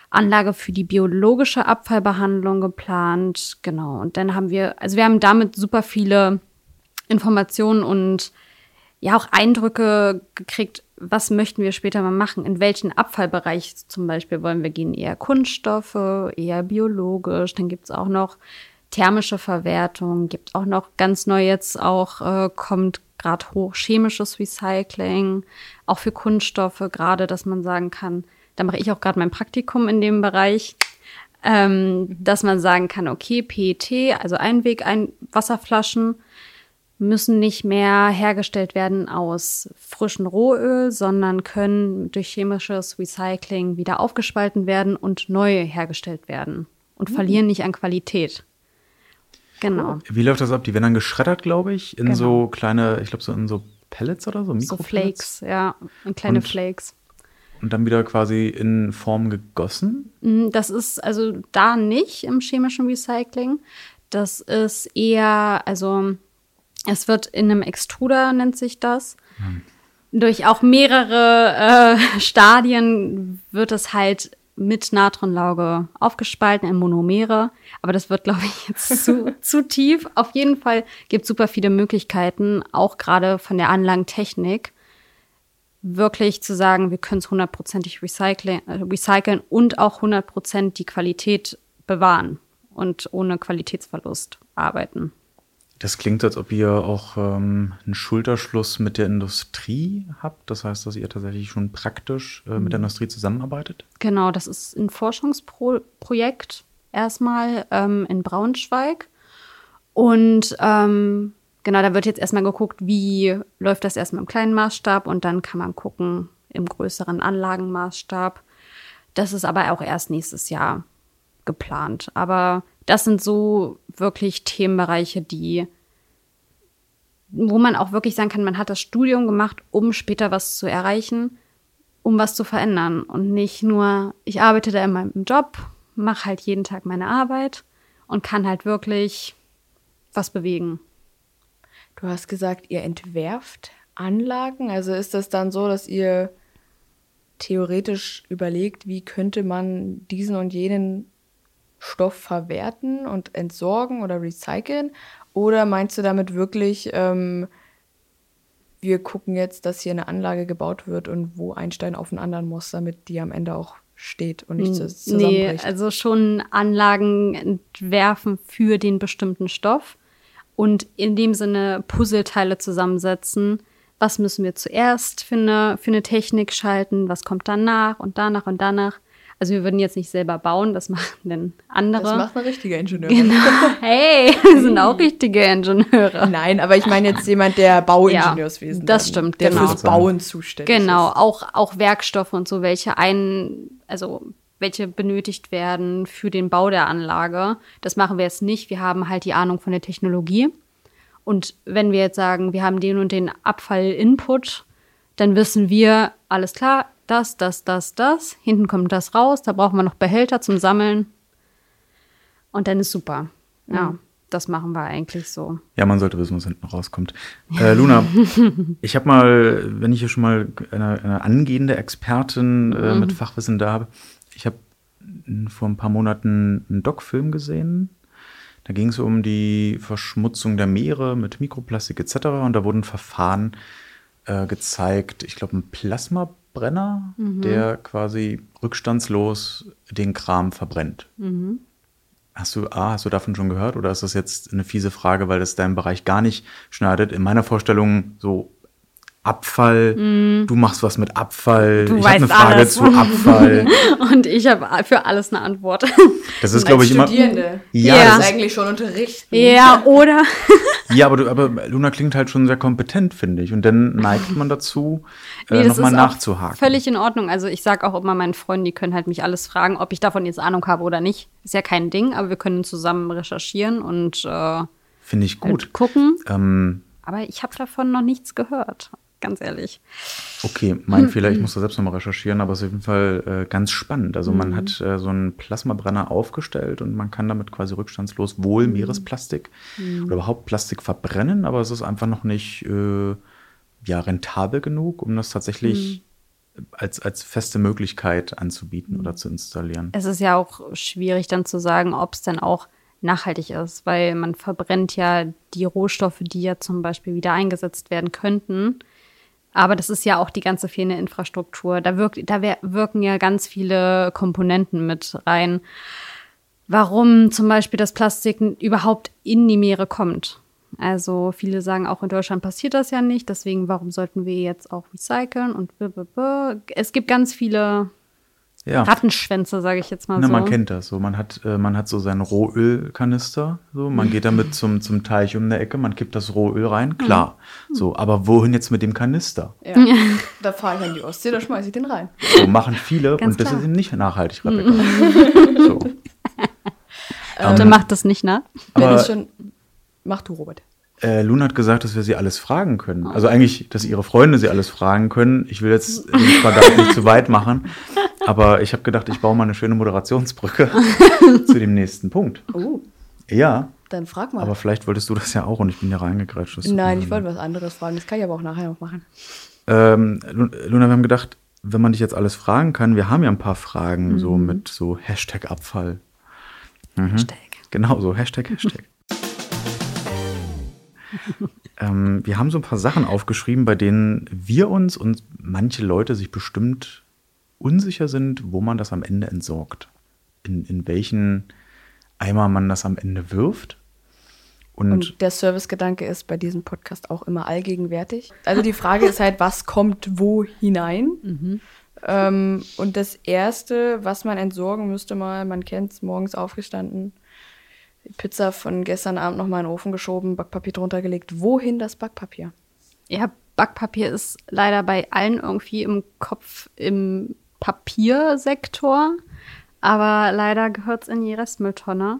Anlage für die biologische Abfallbehandlung geplant. Genau. Und dann haben wir, also wir haben damit super viele Informationen und ja auch Eindrücke gekriegt, was möchten wir später mal machen, in welchen Abfallbereich zum Beispiel wollen wir gehen, eher Kunststoffe, eher biologisch, dann gibt's auch noch thermische Verwertung, gibt auch noch ganz neu jetzt auch, äh, kommt gerade hoch chemisches Recycling, auch für Kunststoffe gerade, dass man sagen kann, da mache ich auch gerade mein Praktikum in dem Bereich, ähm, dass man sagen kann, okay, PET, also Einweg, ein Wasserflaschen, müssen nicht mehr hergestellt werden aus frischem Rohöl, sondern können durch chemisches Recycling wieder aufgespalten werden und neu hergestellt werden und verlieren nicht an Qualität. Genau. Wie läuft das ab? Die werden dann geschreddert, glaube ich, in Genau. so kleine, ich glaube, so in so Pellets oder so, So Mikropellets. Flakes, ja, und kleine Und- Flakes. Und dann wieder quasi in Form gegossen. Mm, Das ist also da nicht im chemischen Recycling. Das ist eher, also es wird in einem Extruder, nennt sich das. Durch auch mehrere äh, [laughs] Stadien wird es halt mit Natronlauge aufgespalten in Monomere. Aber das wird, glaube ich, jetzt zu, [laughs] zu tief. Auf jeden Fall gibt es super viele Möglichkeiten, auch gerade von der Anlagentechnik, wirklich zu sagen, wir können es hundertprozentig recyceln, äh, recyceln und auch hundertprozentig die Qualität bewahren und ohne Qualitätsverlust arbeiten. Das klingt, als ob ihr auch ähm, einen Schulterschluss mit der Industrie habt. Das heißt, dass ihr tatsächlich schon praktisch äh, mit der Industrie zusammenarbeitet. Genau, das ist ein Forschungsprojekt erstmal ähm, in Braunschweig. Und ähm, genau, da wird jetzt erstmal geguckt, wie läuft das erstmal im kleinen Maßstab und dann kann man gucken im größeren Anlagenmaßstab. Das ist aber auch erst nächstes Jahr geplant. Aber das sind so wirklich Themenbereiche, die, wo man auch wirklich sagen kann, man hat das Studium gemacht, um später was zu erreichen, um was zu verändern und nicht nur, ich arbeite da in meinem Job, mache halt jeden Tag meine Arbeit und kann halt wirklich was bewegen. Du hast gesagt, ihr entwerft Anlagen. Also ist das dann so, dass ihr theoretisch überlegt, wie könnte man diesen und jenen Stoff verwerten und entsorgen oder recyceln? Oder meinst du damit wirklich, ähm, wir gucken jetzt, dass hier eine Anlage gebaut wird und wo ein Stein auf den anderen muss, damit die am Ende auch steht und nicht zusammenbricht? Nee, also schon Anlagen entwerfen für den bestimmten Stoff und in dem Sinne Puzzleteile zusammensetzen. Was müssen wir zuerst für eine, für eine Technik schalten? Was kommt danach und danach und danach? Also wir würden jetzt nicht selber bauen, das machen denn andere. Das macht eine richtige Ingenieur. Genau. [laughs] Hey, [laughs] wir sind auch richtige Ingenieure. Nein, aber ich meine jetzt jemand, der Bauingenieurswesen. Ja, das dann, stimmt, Der genau. fürs Bauen zuständig Genau, ist. auch, auch Werkstoffe und so, welche ein, also welche benötigt werden für den Bau der Anlage. Das machen wir jetzt nicht. Wir haben halt die Ahnung von der Technologie. Und wenn wir jetzt sagen, wir haben den und den Abfall-Input, dann wissen wir, alles klar, das, das, das, das. Hinten kommt das raus. Da brauchen wir noch Behälter zum Sammeln. Und dann ist super. Ja, das machen wir eigentlich so. Ja, man sollte wissen, was hinten rauskommt. [laughs] Äh, Luna, ich habe mal, wenn ich hier schon mal eine, eine angehende Expertin äh, mit Fachwissen da habe, ich habe vor ein paar Monaten einen Doc-Film gesehen. Da ging es um die Verschmutzung der Meere mit Mikroplastik etc. Und da wurden Verfahren äh, gezeigt, ich glaube, ein Plasmabrenner, der quasi rückstandslos den Kram verbrennt. Hast du, A, hast du davon schon gehört oder ist das jetzt eine fiese Frage, weil das deinem Bereich gar nicht schneidet? In meiner Vorstellung so Abfall, du machst was mit Abfall, Mm. Du ich habe eine Frage alles. zu Abfall. [laughs] Und ich habe für alles eine Antwort. Das ist, glaube ich, immer. Studierende. Ja, Ja. das ist, eigentlich schon unterrichten. ja, oder? [laughs] ja aber, du, aber Luna klingt halt schon sehr kompetent, finde ich. Und dann neigt man dazu, Nee, äh, das nochmal nachzuhaken. Völlig in Ordnung. Also ich sage auch immer meinen Freunden, die können halt mich alles fragen, ob ich davon jetzt Ahnung habe oder nicht. Ist ja kein Ding, aber wir können zusammen recherchieren und äh, Finde ich gut. halt gucken. Ähm, Aber ich habe davon noch nichts gehört, ganz ehrlich. Okay, mein Fehler, ich muss da selbst nochmal recherchieren, aber es ist auf jeden Fall äh, ganz spannend. Also man hat äh, so einen Plasmabrenner aufgestellt und man kann damit quasi rückstandslos wohl Meeresplastik oder überhaupt Plastik verbrennen, aber es ist einfach noch nicht äh, ja, rentabel genug, um das tatsächlich als, als feste Möglichkeit anzubieten oder zu installieren. Es ist ja auch schwierig dann zu sagen, ob es dann auch nachhaltig ist, weil man verbrennt ja die Rohstoffe, die ja zum Beispiel wieder eingesetzt werden könnten. Aber das ist ja auch die ganze fehlende Infrastruktur. Da, wirkt, da wirken ja ganz viele Komponenten mit rein. Warum zum Beispiel das Plastik überhaupt in die Meere kommt. Also viele sagen, auch in Deutschland passiert das ja nicht. Deswegen, warum sollten wir jetzt auch recyceln und blablabla. Es gibt ganz viele Ja. Rattenschwänze, sage ich jetzt mal Na, so. man kennt das so. Man hat, äh, man hat so seinen Rohölkanister. So. Man geht damit zum, zum Teich um der Ecke, man kippt das Rohöl rein, klar. So, aber wohin jetzt mit dem Kanister? Ja. [laughs] Da fahre ich an die Ostsee, da schmeiße ich den rein. So machen viele Ganz und das klar. ist eben nicht nachhaltig, Rebecca. [laughs] so. Bitte macht das nicht, ne? Wenn es schon. Mach du, Robert. Äh, Luna hat gesagt, dass wir sie alles fragen können. Also eigentlich, dass ihre Freunde sie alles fragen können. Ich will jetzt den Spagat nicht zu weit machen, aber ich habe gedacht, ich baue mal eine schöne Moderationsbrücke [laughs] zu dem nächsten Punkt. Oh, Ja, dann frag mal. aber vielleicht wolltest du das ja auch und ich bin hier reingegrätscht. Nein, ich wollte was anderes fragen. Das kann ich aber auch nachher noch machen. Ähm, Lu- Luna, wir haben gedacht, wenn man dich jetzt alles fragen kann, wir haben ja ein paar Fragen so mit so Hashtag Abfall. Mhm. Hashtag. Genau so, Hashtag, Hashtag. [laughs] [laughs] ähm, wir haben so ein paar Sachen aufgeschrieben, bei denen wir uns und manche Leute sich bestimmt unsicher sind, wo man das am Ende entsorgt. In, in welchen Eimer man das am Ende wirft. Und, Und der Servicegedanke ist bei diesem Podcast auch immer allgegenwärtig. Also die Frage ist halt, was kommt wo hinein? Ähm, und das Erste, was man entsorgen müsste mal, man kennt es, morgens aufgestanden, Pizza von gestern Abend noch mal in den Ofen geschoben, Backpapier drunter gelegt. Wohin das Backpapier? Ja, Backpapier ist leider bei allen irgendwie im Kopf im Papiersektor. Aber leider gehört es in die Restmülltonne.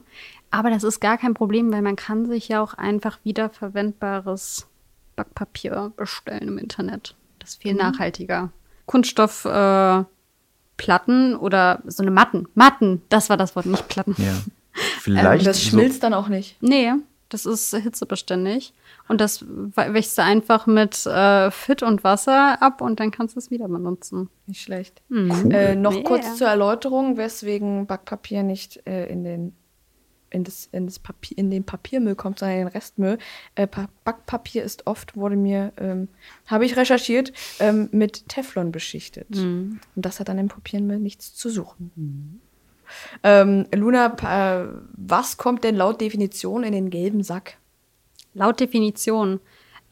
Aber das ist gar kein Problem, weil man kann sich ja auch einfach wiederverwendbares Backpapier bestellen im Internet. Das ist viel nachhaltiger. Kunststoffplatten äh, Platten oder so eine Matten. Matten, das war das Wort, nicht Platten. ja. [laughs] Vielleicht. Das schmilzt dann auch nicht. Nee, das ist hitzebeständig. Und das wächst du einfach mit äh, Fit und Wasser ab und dann kannst du es wieder benutzen. Nicht schlecht. Hm. Cool. Äh, noch Yeah. kurz zur Erläuterung, weswegen Backpapier nicht äh, in den in, das, in, das Papier, in den Papiermüll kommt, sondern in den Restmüll. Äh, Pa- Backpapier ist oft, wurde mir, ähm, habe ich recherchiert, ähm, mit Teflon beschichtet. Hm. Und das hat dann im Papiermüll nichts zu suchen. Ähm, Luna, äh, was kommt denn laut Definition in den gelben Sack? Laut Definition,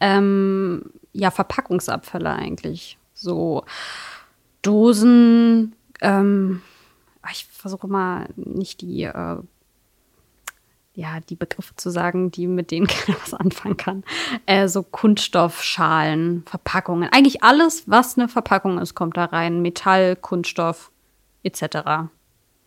ähm, ja, Verpackungsabfälle eigentlich. So Dosen, ähm, ich versuche mal nicht die, äh, ja, die Begriffe zu sagen, die mit denen [laughs] keiner was anfangen kann. Äh, so Kunststoffschalen, Verpackungen. Eigentlich alles, was eine Verpackung ist, kommt da rein. Metall, Kunststoff, etc.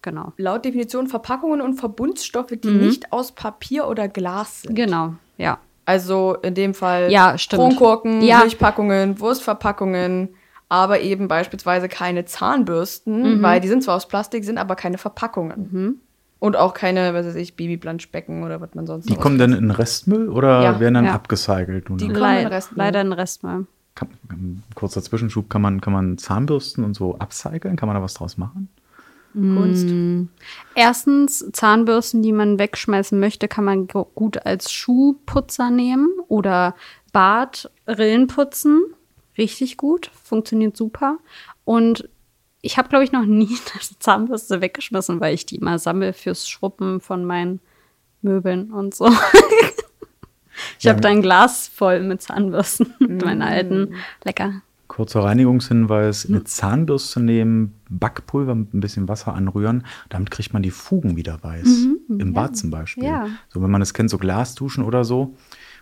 Genau. Laut Definition Verpackungen und Verbundstoffe, die nicht aus Papier oder Glas sind. Genau, ja. Also in dem Fall Ja. Kronkorken, Ja. Milchpackungen, Wurstverpackungen, aber eben beispielsweise keine Zahnbürsten, Mhm. weil die sind zwar aus Plastik, sind aber keine Verpackungen. Und auch keine, was weiß ich, Babyplanschbecken oder was man sonst Die kommen dann in den Restmüll oder Ja, werden dann ja. abgecycelt? Die kommen Lei- in Restmüll. leider ein Restmüll. Kann, kurzer Zwischenschub, kann man, kann man Zahnbürsten und so upcyclen? Kann man da was draus machen? Kunst. Erstens, Zahnbürsten, die man wegschmeißen möchte, kann man gu- gut als Schuhputzer nehmen oder Bad-Rillen putzen. Richtig gut, funktioniert super. Und ich habe, glaube ich, noch nie [laughs] eine Zahnbürste weggeschmissen, weil ich die immer sammle fürs Schruppen von meinen Möbeln und so. [laughs] ich Ja. habe da ein Glas voll mit Zahnbürsten, [laughs] mit meinen alten. Lecker. Kurzer Reinigungshinweis: Eine Zahnbürste nehmen, Backpulver mit ein bisschen Wasser anrühren. Damit kriegt man die Fugen wieder weiß. Im Bad zum Beispiel. Ja. So, wenn man es kennt, so Glasduschen oder so.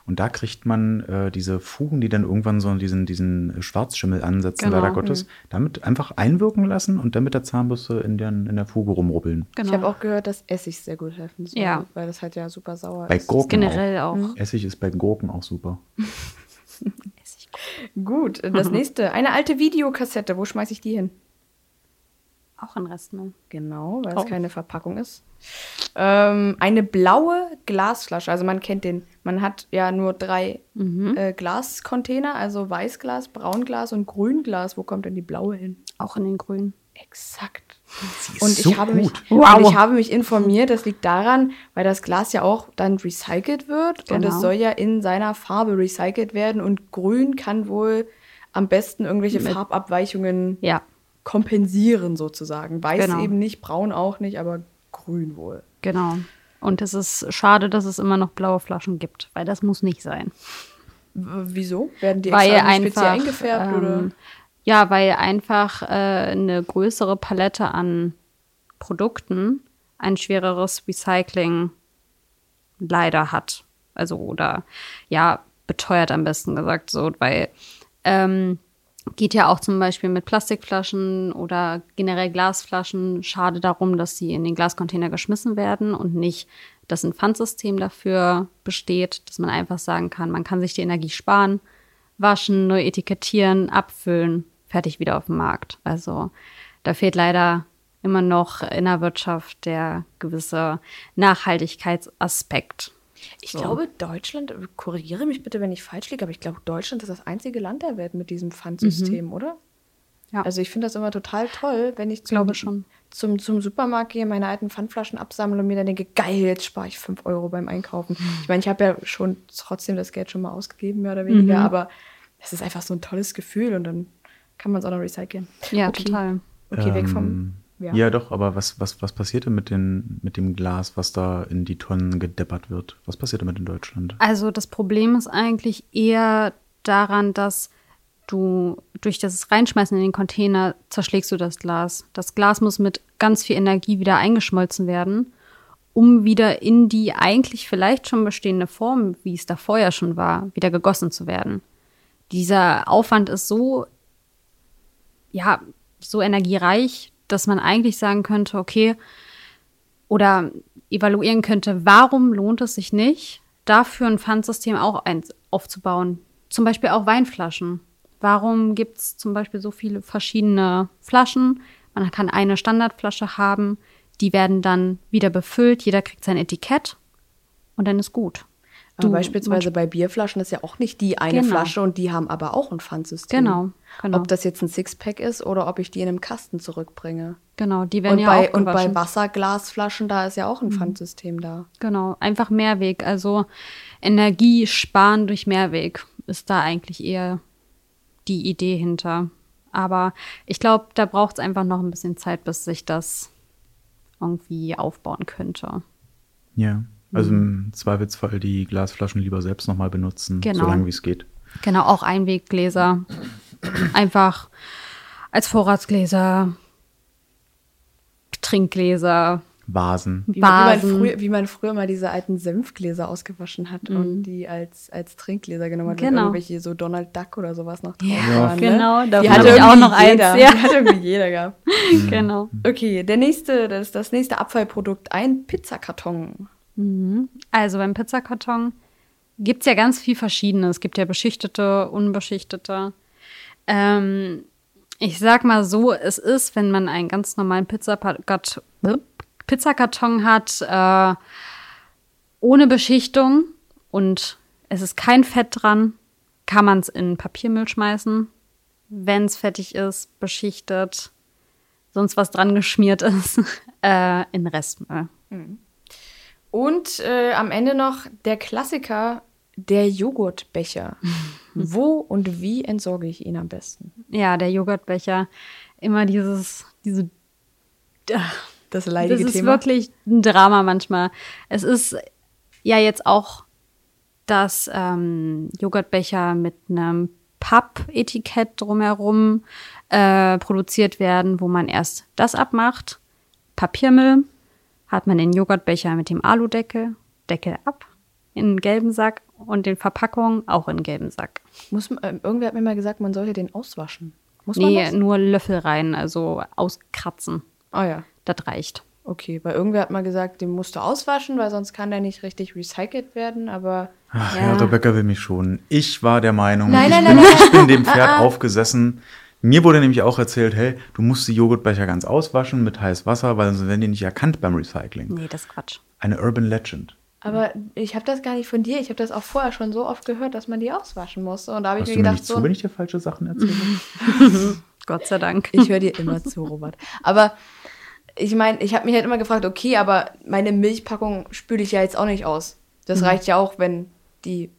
Und da kriegt man äh, diese Fugen, die dann irgendwann so diesen, diesen Schwarzschimmel ansetzen, Genau. leider Gottes, damit einfach einwirken lassen und dann mit der Zahnbürste in der, in der Fuge rumrubbeln. Genau. Ich habe auch gehört, dass Essig sehr gut helfen soll, Ja. weil das halt ja super sauer Bei ist. Gurken Generell auch. Mhm. Essig ist bei Gurken auch super. [laughs] Gut, das nächste. Eine alte Videokassette. Wo schmeiße ich die hin? Auch ein Restmüll. Genau, weil Oh. es keine Verpackung ist. Ähm, eine blaue Glasflasche. Also man kennt den. Man hat ja nur drei Mhm. äh, Glascontainer, also Weißglas, Braunglas und Grünglas. Wo kommt denn die blaue hin? Auch in den Grünen. Exakt. Sie ist Und so ich, habe mich, gut. Wow. und ich habe mich informiert, das liegt daran, weil das Glas ja auch dann recycelt wird und Genau. es soll ja in seiner Farbe recycelt werden und grün kann wohl am besten irgendwelche Mit- Farbabweichungen Ja, kompensieren sozusagen. Weiß Genau. eben nicht, braun auch nicht, aber grün wohl. genau. Und es ist schade, dass es immer noch blaue Flaschen gibt, weil das muss nicht sein. W wieso? Werden die weil extra einfach speziell eingefärbt oder? Ja, weil einfach äh, eine größere Palette an Produkten ein schwereres Recycling leider hat. Also oder ja beteuert am besten gesagt so, weil ähm, geht ja auch zum Beispiel mit Plastikflaschen oder generell Glasflaschen. Schade darum, dass sie in den Glascontainer geschmissen werden und nicht, dass ein Pfandsystem dafür besteht, dass man einfach sagen kann, man kann sich die Energie sparen, waschen, neu etikettieren, abfüllen, fertig wieder auf dem Markt. Also da fehlt leider immer noch in der Wirtschaft der gewisse Nachhaltigkeitsaspekt. Ich So. glaube, Deutschland, korrigiere mich bitte, wenn ich falsch liege, aber ich glaube, Deutschland ist das einzige Land der Welt mit diesem Pfandsystem, oder? Ja. Also ich finde das immer total toll, wenn ich zum, glaube schon. Zum, zum Supermarkt gehe, meine alten Pfandflaschen absammle und mir dann denke, geil, jetzt spare ich 5 Euro beim Einkaufen. Ich meine, ich habe ja schon trotzdem das Geld schon mal ausgegeben, mehr oder weniger, Mhm. aber es ist einfach so ein tolles Gefühl und dann kann man es auch noch recyceln. Ja, okay. total. Okay, weg vom. Ähm, Ja. Ja. doch, aber was, was, was passiert denn mit, den, mit dem Glas, was da in die Tonnen gedeppert wird? Was passiert damit in Deutschland? Also das Problem ist eigentlich eher daran, dass du durch das Reinschmeißen in den Container zerschlägst du das Glas. Das Glas muss mit ganz viel Energie wieder eingeschmolzen werden, um wieder in die eigentlich vielleicht schon bestehende Form, wie es davor ja schon war, wieder gegossen zu werden. Dieser Aufwand ist so, ja, so energiereich, dass man eigentlich sagen könnte, okay, oder evaluieren könnte, warum lohnt es sich nicht, dafür ein Pfandsystem auch aufzubauen. Zum Beispiel auch Weinflaschen. Warum gibt es zum Beispiel so viele verschiedene Flaschen? Man kann eine Standardflasche haben, Die werden dann wieder befüllt, jeder kriegt sein Etikett und dann ist gut. Aber Du- beispielsweise bei Bierflaschen ist ja auch nicht die eine Genau. Flasche und die haben aber auch ein Pfandsystem. Genau, genau. Ob das jetzt ein Sixpack ist oder ob ich die in einem Kasten zurückbringe. Genau, die werden Und, ja bei, auch und bei. Mhm. Wasserglasflaschen, da ist ja auch ein Pfandsystem da. Genau, einfach Mehrweg. Also Energie sparen durch Mehrweg ist da eigentlich eher die Idee hinter. Aber ich glaube, da braucht es einfach noch ein bisschen Zeit, bis sich das irgendwie aufbauen könnte. Ja. Also im Zweifelsfall die Glasflaschen lieber selbst nochmal benutzen, Genau. solange wie es geht. Genau, auch Einweggläser. Einfach als Vorratsgläser, Trinkgläser, Vasen. Wie, man- wie, man Vasen. früher, wie man früher mal diese alten Senfgläser ausgewaschen hat und die als, als Trinkgläser genommen hat. Mhm. Genau. Irgendwelche so Donald Duck oder sowas noch drauf Ja, waren. genau, Ne? Die hab hatte ich auch noch eins, jeder. ja. Die hatte irgendwie jeder gehabt. [laughs] Genau. Okay, der nächste, das, das nächste Abfallprodukt, ein Pizzakarton. Also beim Pizzakarton gibt es ja ganz viel Verschiedenes. Es gibt ja beschichtete, unbeschichtete. Ähm, ich sag mal so, es ist, wenn man einen ganz normalen Pizzapat- Pizzakarton hat, äh, ohne Beschichtung und es ist kein Fett dran, kann man es in Papiermüll schmeißen. Wenn es fertig ist, beschichtet, sonst was dran geschmiert ist, [laughs] äh, in Restmüll. Und äh, am Ende noch der Klassiker, der Joghurtbecher. [laughs] Wo und wie entsorge ich ihn am besten? Ja, der Joghurtbecher. Immer dieses, diese. Das Das leidige ist Thema. wirklich ein Drama manchmal. Es ist ja jetzt auch, dass ähm, Joghurtbecher mit einem Pappetikett drumherum äh, produziert werden, wo man erst das abmacht. Papiermüll hat man den Joghurtbecher mit dem Aludeckel, Deckel ab, in einen gelben Sack und den Verpackungen auch in einen gelben Sack. Muss man, ähm, irgendwer hat mir mal gesagt, man sollte den auswaschen. Muss man Nee, das? nur Löffel rein, also auskratzen. Ah ja. Das reicht. Okay, weil irgendwer hat mal gesagt, den musst du auswaschen, weil sonst kann der nicht richtig recycelt werden, aber Ach, Ja. ja. Rebecca will mich schon. Ich war der Meinung, Nein, ich, nein, bin, nein, ich bin dem Pferd [laughs] aufgesessen. Mir wurde nämlich auch erzählt, hey, du musst die Joghurtbecher ganz auswaschen mit heißem Wasser, weil sonst werden die nicht erkannt beim Recycling. Nee, das ist Quatsch. Eine Urban Legend. aber ich habe das gar nicht von dir. Ich habe das auch vorher schon so oft gehört, dass man die auswaschen muss. Und da habe ich mir du mir gedacht, nicht so, zu, wenn ich dir falsche Sachen erzähle? [laughs] Gott sei Dank. ich höre dir immer zu, Robert. Aber ich meine, ich habe mich halt immer gefragt, okay, aber meine Milchpackung spüle ich ja jetzt auch nicht aus. Das reicht ja auch, wenn die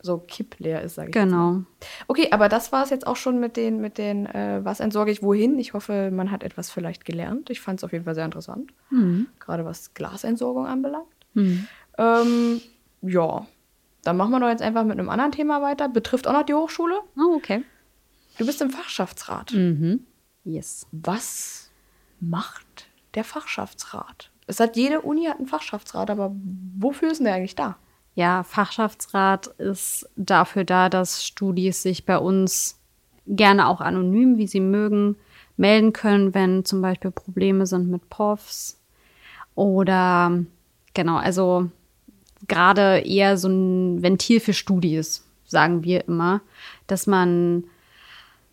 so kippleer ist, sage ich. Genau. Okay, aber das war es jetzt auch schon mit den, mit den, äh, was entsorge ich wohin. Ich hoffe, man hat etwas vielleicht gelernt. Ich fand es auf jeden Fall sehr interessant. Gerade was Glasentsorgung anbelangt. Ähm, ja, dann machen wir doch jetzt einfach mit einem anderen Thema weiter. Betrifft auch noch die Hochschule. Oh, okay. Du bist im Fachschaftsrat. Yes. Was macht der Fachschaftsrat? Es hat jede Uni hat einen Fachschaftsrat, aber wofür ist denn der eigentlich da? Ja, Fachschaftsrat ist dafür da, dass Studis sich bei uns gerne auch anonym, wie sie mögen, melden können, wenn zum Beispiel Probleme sind mit Profs oder genau, also gerade eher so ein Ventil für Studis, sagen wir immer, dass man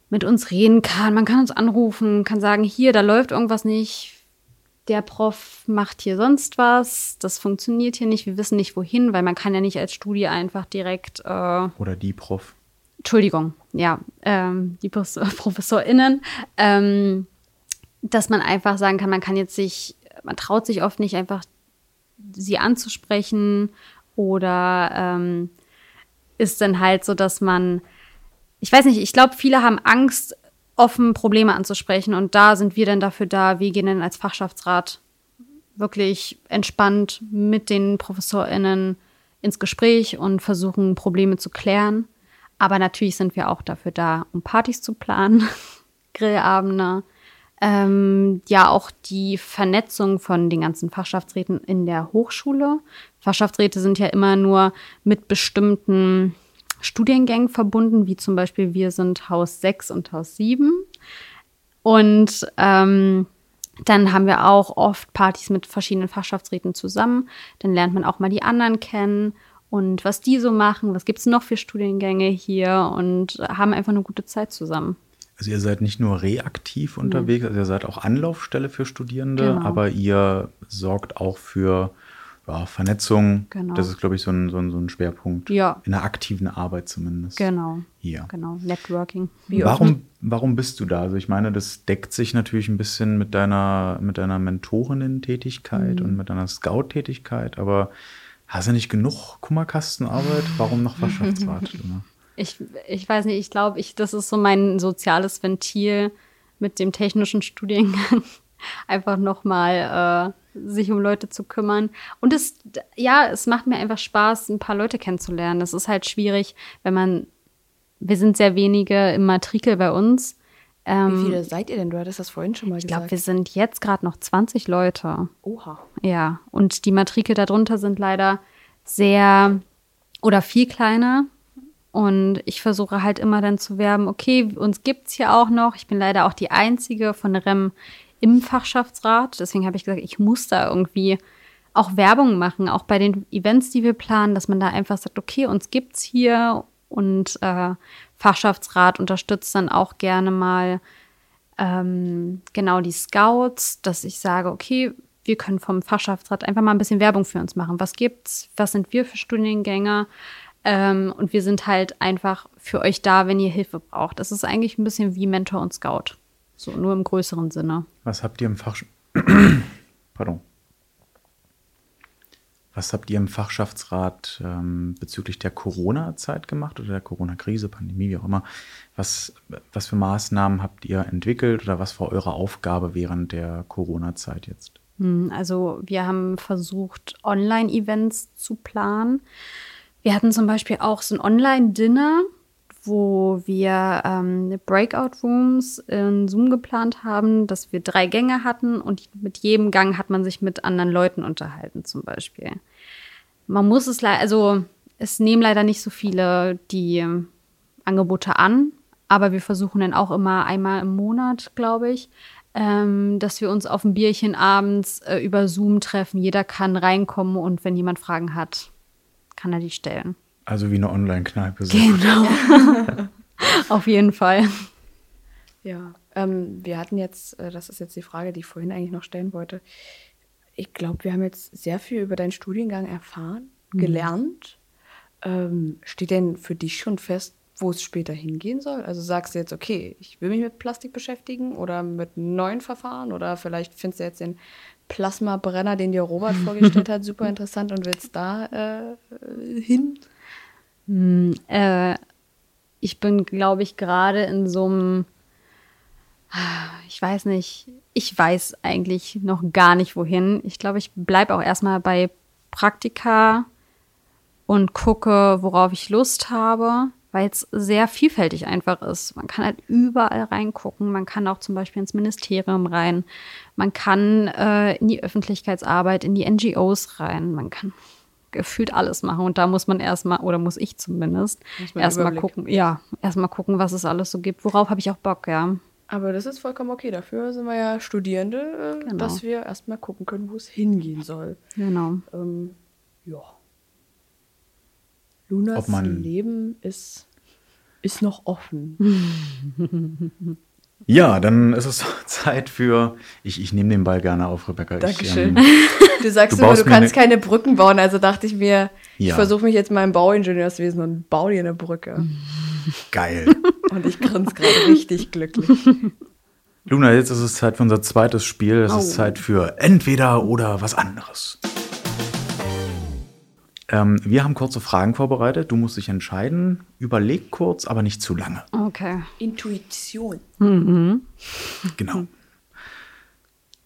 mit uns reden kann, man kann uns anrufen, kann sagen, hier, da läuft irgendwas nicht, der Prof macht hier sonst was, das funktioniert hier nicht, wir wissen nicht wohin, weil man kann ja nicht als Studie einfach direkt, äh, Oder die Prof. Entschuldigung, ja, ähm, die [laughs] ProfessorInnen, ähm, dass man einfach sagen kann, man kann jetzt sich, man traut sich oft nicht einfach, sie anzusprechen oder ähm, ist dann halt so, dass man, ich weiß nicht, ich glaube, viele haben Angst, offen Probleme anzusprechen und da sind wir dann dafür da, wir gehen dann als Fachschaftsrat wirklich entspannt mit den ProfessorInnen ins Gespräch und versuchen, Probleme zu klären. Aber natürlich sind wir auch dafür da, um Partys zu planen, [laughs] Grillabende, ähm, ja auch die Vernetzung von den ganzen Fachschaftsräten in der Hochschule. Fachschaftsräte sind ja immer nur mit bestimmten Studiengängen verbunden, wie zum Beispiel wir sind Haus 6 und Haus 7. Und ähm, dann haben wir auch oft Partys mit verschiedenen Fachschaftsräten zusammen. Dann lernt man auch mal die anderen kennen und was die so machen, was gibt's noch für Studiengänge hier und haben einfach eine gute Zeit zusammen. Also ihr seid nicht nur reaktiv unterwegs, also ihr seid auch Anlaufstelle für Studierende, Genau. aber ihr sorgt auch für ja, Vernetzung. Genau. Das ist, glaube ich, so ein, so, ein, so ein Schwerpunkt. Ja. In der aktiven Arbeit zumindest. Genau. Hier. Genau. Networking. Wie Warum, warum bist du da? Also ich meine, das deckt sich natürlich ein bisschen mit deiner, mit deiner Mentorinnen-Tätigkeit Mhm. und mit deiner Scout-Tätigkeit, aber hast du nicht genug Kummerkastenarbeit? Warum noch Fachschaftsrat? [laughs] Luna? Ich, ich weiß nicht, ich glaube, ich, das ist so mein soziales Ventil mit dem technischen Studiengang. [laughs] Einfach nochmal äh, sich um Leute zu kümmern. Und es, ja, es macht mir einfach Spaß, ein paar Leute kennenzulernen. Das ist halt schwierig, wenn man, wir sind sehr wenige im Matrikel bei uns. Ähm, Wie viele seid ihr denn? Du hattest das vorhin schon mal ich gesagt. glaube, wir sind jetzt gerade noch 20 Leute. Oha. Ja, und die Matrikel darunter sind leider sehr oder viel kleiner. Und ich versuche halt immer dann zu werben, okay, uns gibt's hier auch noch. Ich bin leider auch die einzige von REM im Fachschaftsrat. Deswegen habe ich gesagt, ich muss da irgendwie auch Werbung machen, auch bei den Events, die wir planen, dass man da einfach sagt, okay, uns gibt's hier und äh, Fachschaftsrat unterstützt dann auch gerne mal ähm, genau die Scouts, dass ich sage, okay, wir können vom Fachschaftsrat einfach mal ein bisschen Werbung für uns machen. Was gibt's? Was sind wir für Studiengänge? Ähm, und wir sind halt einfach für euch da, wenn ihr Hilfe braucht. Das ist eigentlich ein bisschen wie Mentor und Scout. So, nur im größeren Sinne. Was habt ihr im Fach... [coughs] Pardon. Was habt ihr im Fachschaftsrat ähm, bezüglich der Corona-Zeit gemacht oder der Corona-Krise, Pandemie, wie auch immer? Was, was für Maßnahmen habt ihr entwickelt oder was war eure Aufgabe während der Corona-Zeit jetzt? Hm, Also wir haben versucht, Online-Events zu planen. Wir hatten zum Beispiel auch so ein Online-Dinner, wo wir ähm, Breakout-Rooms in Zoom geplant haben, dass wir drei Gänge hatten und mit jedem Gang hat man sich mit anderen Leuten unterhalten zum Beispiel. Man muss es leider, also es nehmen leider nicht so viele die Angebote an, aber wir versuchen dann auch immer einmal im Monat, glaube ich, ähm, dass wir uns auf ein Bierchen abends äh, über Zoom treffen. Jeder kann reinkommen und wenn jemand Fragen hat, kann er die stellen. Also wie eine Online-Kneipe. so. Genau. [laughs] auf jeden Fall. Ja, ähm, wir hatten jetzt, äh, das ist jetzt die Frage, die ich vorhin eigentlich noch stellen wollte. Ich glaube, wir haben jetzt sehr viel über deinen Studiengang erfahren, gelernt. Ähm, steht denn für dich schon fest, wo es später hingehen soll? Also sagst du jetzt, okay, ich will mich mit Plastik beschäftigen oder mit neuen Verfahren oder vielleicht findest du jetzt den Plasmabrenner, den dir Robert [laughs] vorgestellt hat, super interessant und willst da äh, hin? Äh, ich bin, glaube ich, gerade in so einem, ich weiß nicht, ich weiß eigentlich noch gar nicht wohin. Ich glaube, ich bleibe auch erstmal bei Praktika und gucke, worauf ich Lust habe, weil es sehr vielfältig einfach ist. Man kann halt überall reingucken. Man kann auch zum Beispiel ins Ministerium rein. Man kann äh, in die Öffentlichkeitsarbeit, in die NGOs rein. Man kann gefühlt alles machen. Und da muss man erstmal, oder muss ich zumindest, erstmal gucken, ja, erstmal gucken, was es alles so gibt. Worauf habe ich auch Bock, ja. Aber das ist vollkommen okay. Dafür sind wir ja Studierende, äh, Genau. dass wir erstmal gucken können, wo es hingehen soll. Genau. Ähm, ja. Lunas Leben ist, ist noch offen. [laughs] Ja, dann ist es [laughs] Zeit für. Ich, ich nehme den Ball gerne auf, Rebecca. Ich, Dankeschön. ähm, [laughs] Du sagst Du immer, du kannst eine- keine Brücken bauen, also dachte ich mir, ich Ja. versuche mich jetzt mal im Bauingenieurswesen und baue dir eine Brücke. [laughs] geil. Und ich grinse gerade richtig glücklich. Luna, jetzt ist es Zeit für unser zweites Spiel. Es ist Oh. Zeit für entweder oder was anderes. Ähm, wir haben kurze Fragen vorbereitet. Du musst dich entscheiden. Überleg kurz, aber nicht zu lange. Okay. Intuition. Genau.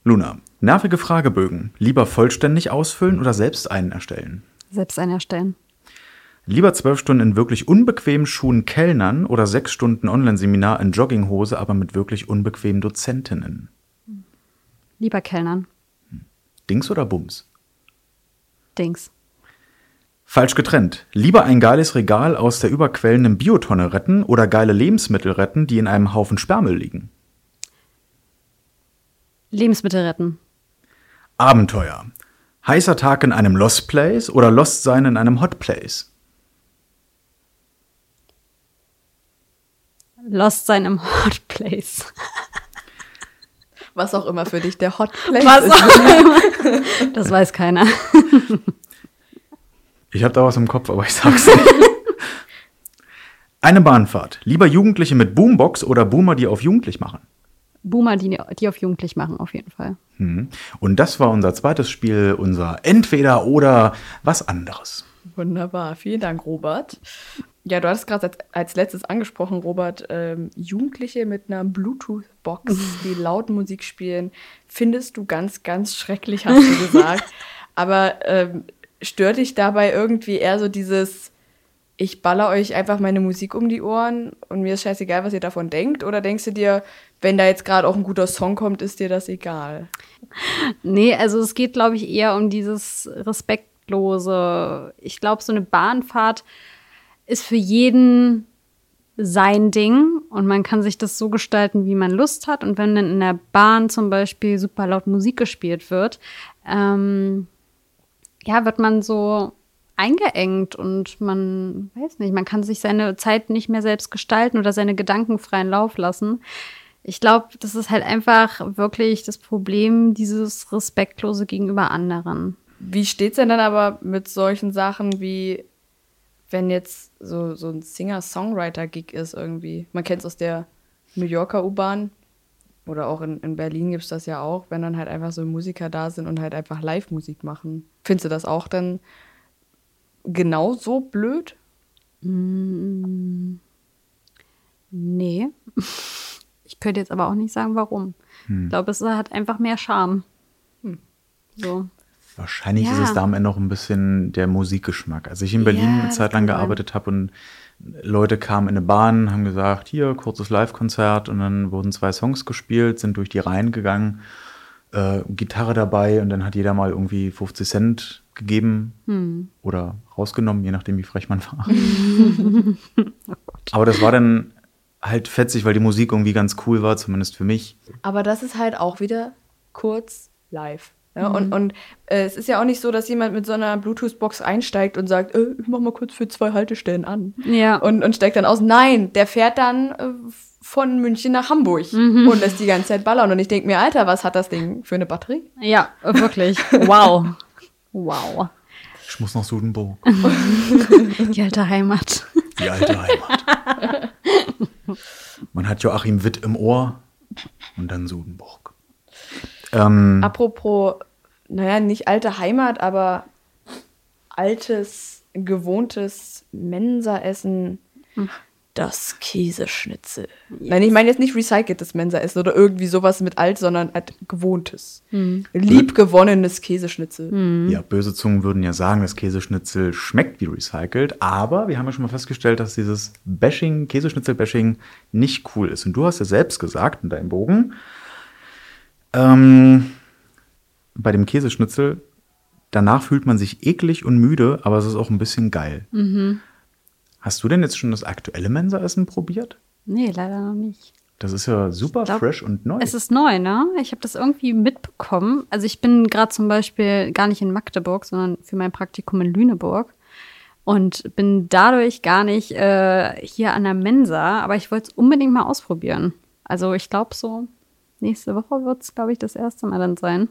Luna, nervige Fragebögen. Lieber vollständig ausfüllen oder selbst einen erstellen? Selbst einen erstellen. Lieber zwölf Stunden in wirklich unbequemen Schuhen kellnern oder sechs Stunden Online-Seminar in Jogginghose, aber mit wirklich unbequemen Dozentinnen? Lieber Kellnern. Dings oder Bums? Dings. Falsch getrennt. Lieber ein geiles Regal aus der überquellenden Biotonne retten oder geile Lebensmittel retten, die in einem Haufen Sperrmüll liegen. Lebensmittel retten. Abenteuer. Heißer Tag in einem Lost Place oder Lost sein in einem Hot Place. lost sein im Hot Place. Was auch immer für dich der Hot Place Was ist. auch immer. Das weiß keiner. [laughs] Ich habe da was im Kopf, aber ich sag's nicht. [laughs] Eine Bahnfahrt. Lieber Jugendliche mit Boombox oder Boomer, die auf Jugendlich machen? Boomer, die, die auf Jugendlich machen, auf jeden Fall. Mhm. Und das war unser zweites Spiel, unser Entweder oder was anderes. Wunderbar, vielen Dank, Robert. Ja, du hattest gerade als, als letztes angesprochen, Robert, ähm, Jugendliche mit einer Bluetooth-Box, [laughs] die laut Musik spielen, findest du ganz, ganz schrecklich, hast du gesagt. [laughs] Aber ähm, stört dich dabei irgendwie eher so dieses, ich baller euch einfach meine Musik um die Ohren und mir ist scheißegal, was ihr davon denkt? Oder denkst du dir, wenn da jetzt gerade auch ein guter Song kommt, ist dir das egal? Nee, also es geht, glaube ich, eher um dieses Respektlose. Ich glaube, so eine Bahnfahrt ist für jeden sein Ding und man kann sich das so gestalten, wie man Lust hat. Und wenn dann in der Bahn zum Beispiel super laut Musik gespielt wird, ähm, ja, wird man so eingeengt und man weiß nicht, man kann sich seine Zeit nicht mehr selbst gestalten oder seine Gedanken freien Lauf lassen. Ich glaube, das ist halt einfach wirklich das Problem, dieses Respektlose gegenüber anderen. Wie steht's denn dann aber mit solchen Sachen wie, wenn jetzt so, so ein Singer-Songwriter-Gig ist irgendwie? Man kennt es aus der New Yorker U-Bahn oder auch in, in Berlin gibt's das ja auch, wenn dann halt einfach so Musiker da sind und halt einfach Live-Musik machen. Findest du das auch dann genauso blöd? Nee. [laughs] Ich könnte jetzt aber auch nicht sagen, warum. Ich glaube, es hat einfach mehr Charme. So. Wahrscheinlich Ja. ist es da am Ende noch ein bisschen der Musikgeschmack. Als ich in Berlin Ja, eine Zeit lang gearbeitet habe und Leute kamen in eine Bahn, haben gesagt, hier, kurzes Live-Konzert und dann wurden zwei Songs gespielt, sind durch die Reihen gegangen, äh, Gitarre dabei und dann hat jeder mal irgendwie 50 Cent gegeben Hm. oder rausgenommen, je nachdem, wie frech man war. [laughs] Aber das war dann halt fetzig, weil die Musik irgendwie ganz cool war, zumindest für mich. Aber das ist halt auch wieder kurz live. Ja, Und, und äh, es ist ja auch nicht so, dass jemand mit so einer Bluetooth-Box einsteigt und sagt, äh, ich mach mal kurz für zwei Haltestellen an. Ja. Und, und steigt dann aus. Nein, der fährt dann äh, von München nach Hamburg und lässt die ganze Zeit ballern. Und ich denke mir, Alter, was hat das Ding für eine Batterie? Ja, wirklich. Wow. Wow. Ich muss nach Sudenburg, Die alte Heimat. die alte Heimat. [laughs] Man hat Joachim Witt im Ohr und dann Sudenburg. Ähm, Apropos, naja, nicht alte Heimat, aber altes, gewohntes Mensaessen, das Käseschnitzel. Nein, ich meine jetzt nicht recyceltes Mensaessen oder irgendwie sowas mit alt, sondern halt gewohntes. Liebgewonnenes Käseschnitzel. Ja, böse Zungen würden ja sagen, das Käseschnitzel schmeckt wie recycelt, aber wir haben ja schon mal festgestellt, dass dieses Bashing, Käseschnitzel-Bashing nicht cool ist. Und du hast ja selbst gesagt in deinem Bogen, ähm, bei dem Käseschnitzel, danach fühlt man sich eklig und müde, aber es ist auch ein bisschen geil. Hast du denn jetzt schon das aktuelle Mensaessen probiert? Nee, leider noch nicht. Das ist ja super glaub, fresh und neu. Es ist neu, ne? Ich habe das irgendwie mitbekommen. Also ich bin gerade zum Beispiel gar nicht in Magdeburg, sondern für mein Praktikum in Lüneburg. Und bin dadurch gar nicht äh, hier an der Mensa, aber ich wollte es unbedingt mal ausprobieren. Also ich glaube so, nächste Woche wird es, glaube ich, das erste Mal dann sein,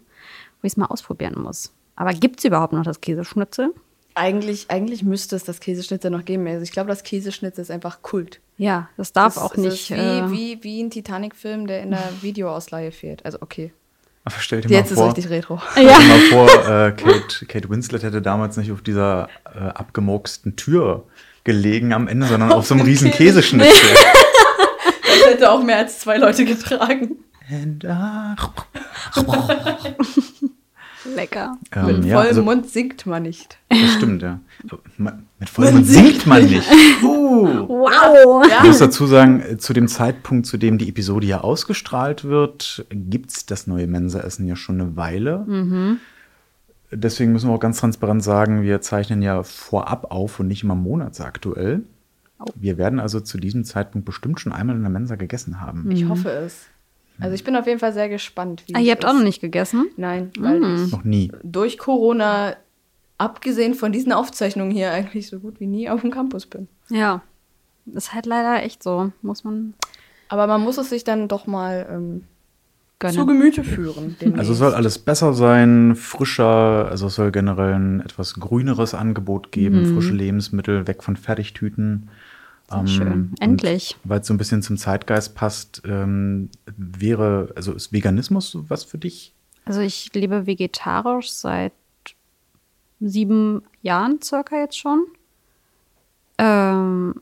wo ich es mal ausprobieren muss. Aber gibt es überhaupt noch das Käseschnitzel? Eigentlich, eigentlich müsste es das Käseschnitzel noch geben. Also ich glaube, das Käseschnitzel ist einfach Kult. Ja, das darf Das auch ist- nicht. Das äh, ist wie, wie, wie ein Titanic-Film, der in der Videoausleihe fehlt. Also okay. Aber stell dir Jetzt mal ist vor, richtig retro. [laughs] Stell dir mal vor, äh, Kate, Kate Winslet hätte damals nicht auf dieser äh, abgemurksten Tür gelegen am Ende, sondern auf so einem riesen Käseschnitzel. [laughs] Das hätte auch mehr als zwei Leute getragen. And, ah, [laughs] lecker. ähm, Mit ja, vollem also, Mund singt man nicht. das stimmt, ja. [laughs] Man- Mit vollem Mund singt man nicht. [laughs] Uh. Wow. Ich muss dazu sagen, äh, zu dem Zeitpunkt, zu dem die Episode ja ausgestrahlt wird, gibt's das neue Mensaessen ja schon eine Weile. Deswegen müssen wir auch ganz transparent sagen, wir zeichnen ja vorab auf und nicht immer monatsaktuell. Wir werden also zu diesem Zeitpunkt bestimmt schon einmal in der Mensa gegessen haben. Ich hoffe es. Also ich bin auf jeden Fall sehr gespannt. Wie Ah, ihr habt ist. auch noch nicht gegessen? Nein, weil ich Noch nie. durch Corona, abgesehen von diesen Aufzeichnungen hier, eigentlich so gut wie nie auf dem Campus bin. Ja. Ist halt leider echt so. Muss man Aber man muss es sich dann doch mal ähm, gönnen. zu Gemüte führen. [laughs] demnächst. Also es soll alles besser sein, frischer, also es soll generell ein etwas grüneres Angebot geben, frische Lebensmittel, weg von Fertigtüten. Ähm, schön. Endlich. Weil es so ein bisschen zum Zeitgeist passt, ähm, wäre, also ist Veganismus so was für dich? Also ich lebe vegetarisch seit sieben Jahren circa jetzt schon. Ähm,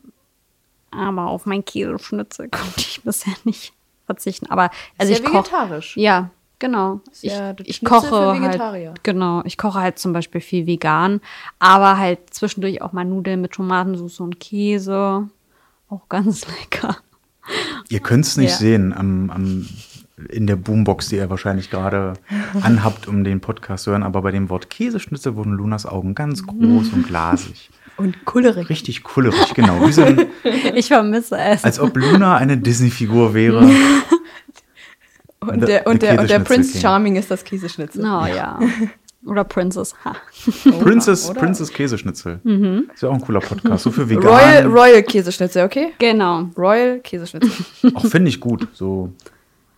aber auf mein Käseschnitzel [laughs] konnte ich bisher nicht verzichten. Aber also Ist ich koche. vegetarisch. Ja, genau. Ist Ich, ja ich koche für halt. Vegetarier. Genau, ich koche halt zum Beispiel viel vegan, aber halt zwischendurch auch mal Nudeln mit Tomatensauce und Käse. Auch ganz [laughs] lecker. Ihr könnt es nicht Ja. sehen am, am, in der Boombox, die ihr wahrscheinlich gerade [laughs] anhabt, um den Podcast zu hören, aber bei dem Wort Käseschnitzel wurden Lunas Augen ganz groß und glasig. Und kullerig. Richtig kullerig, genau. Wie so ein, [laughs] Ich vermisse es. als ob Luna eine Disney-Figur wäre. Und der, und der, und der Prince. Charming ist das Käseschnitzel. Oh ja. Oder Princess. Ha. Princess, Oder? Princess Käseschnitzel. Das ist ja auch ein cooler Podcast. So für [laughs] vegan. Royal, Royal Käseschnitzel, okay? Genau. Royal Käseschnitzel. [laughs] Auch finde ich gut. So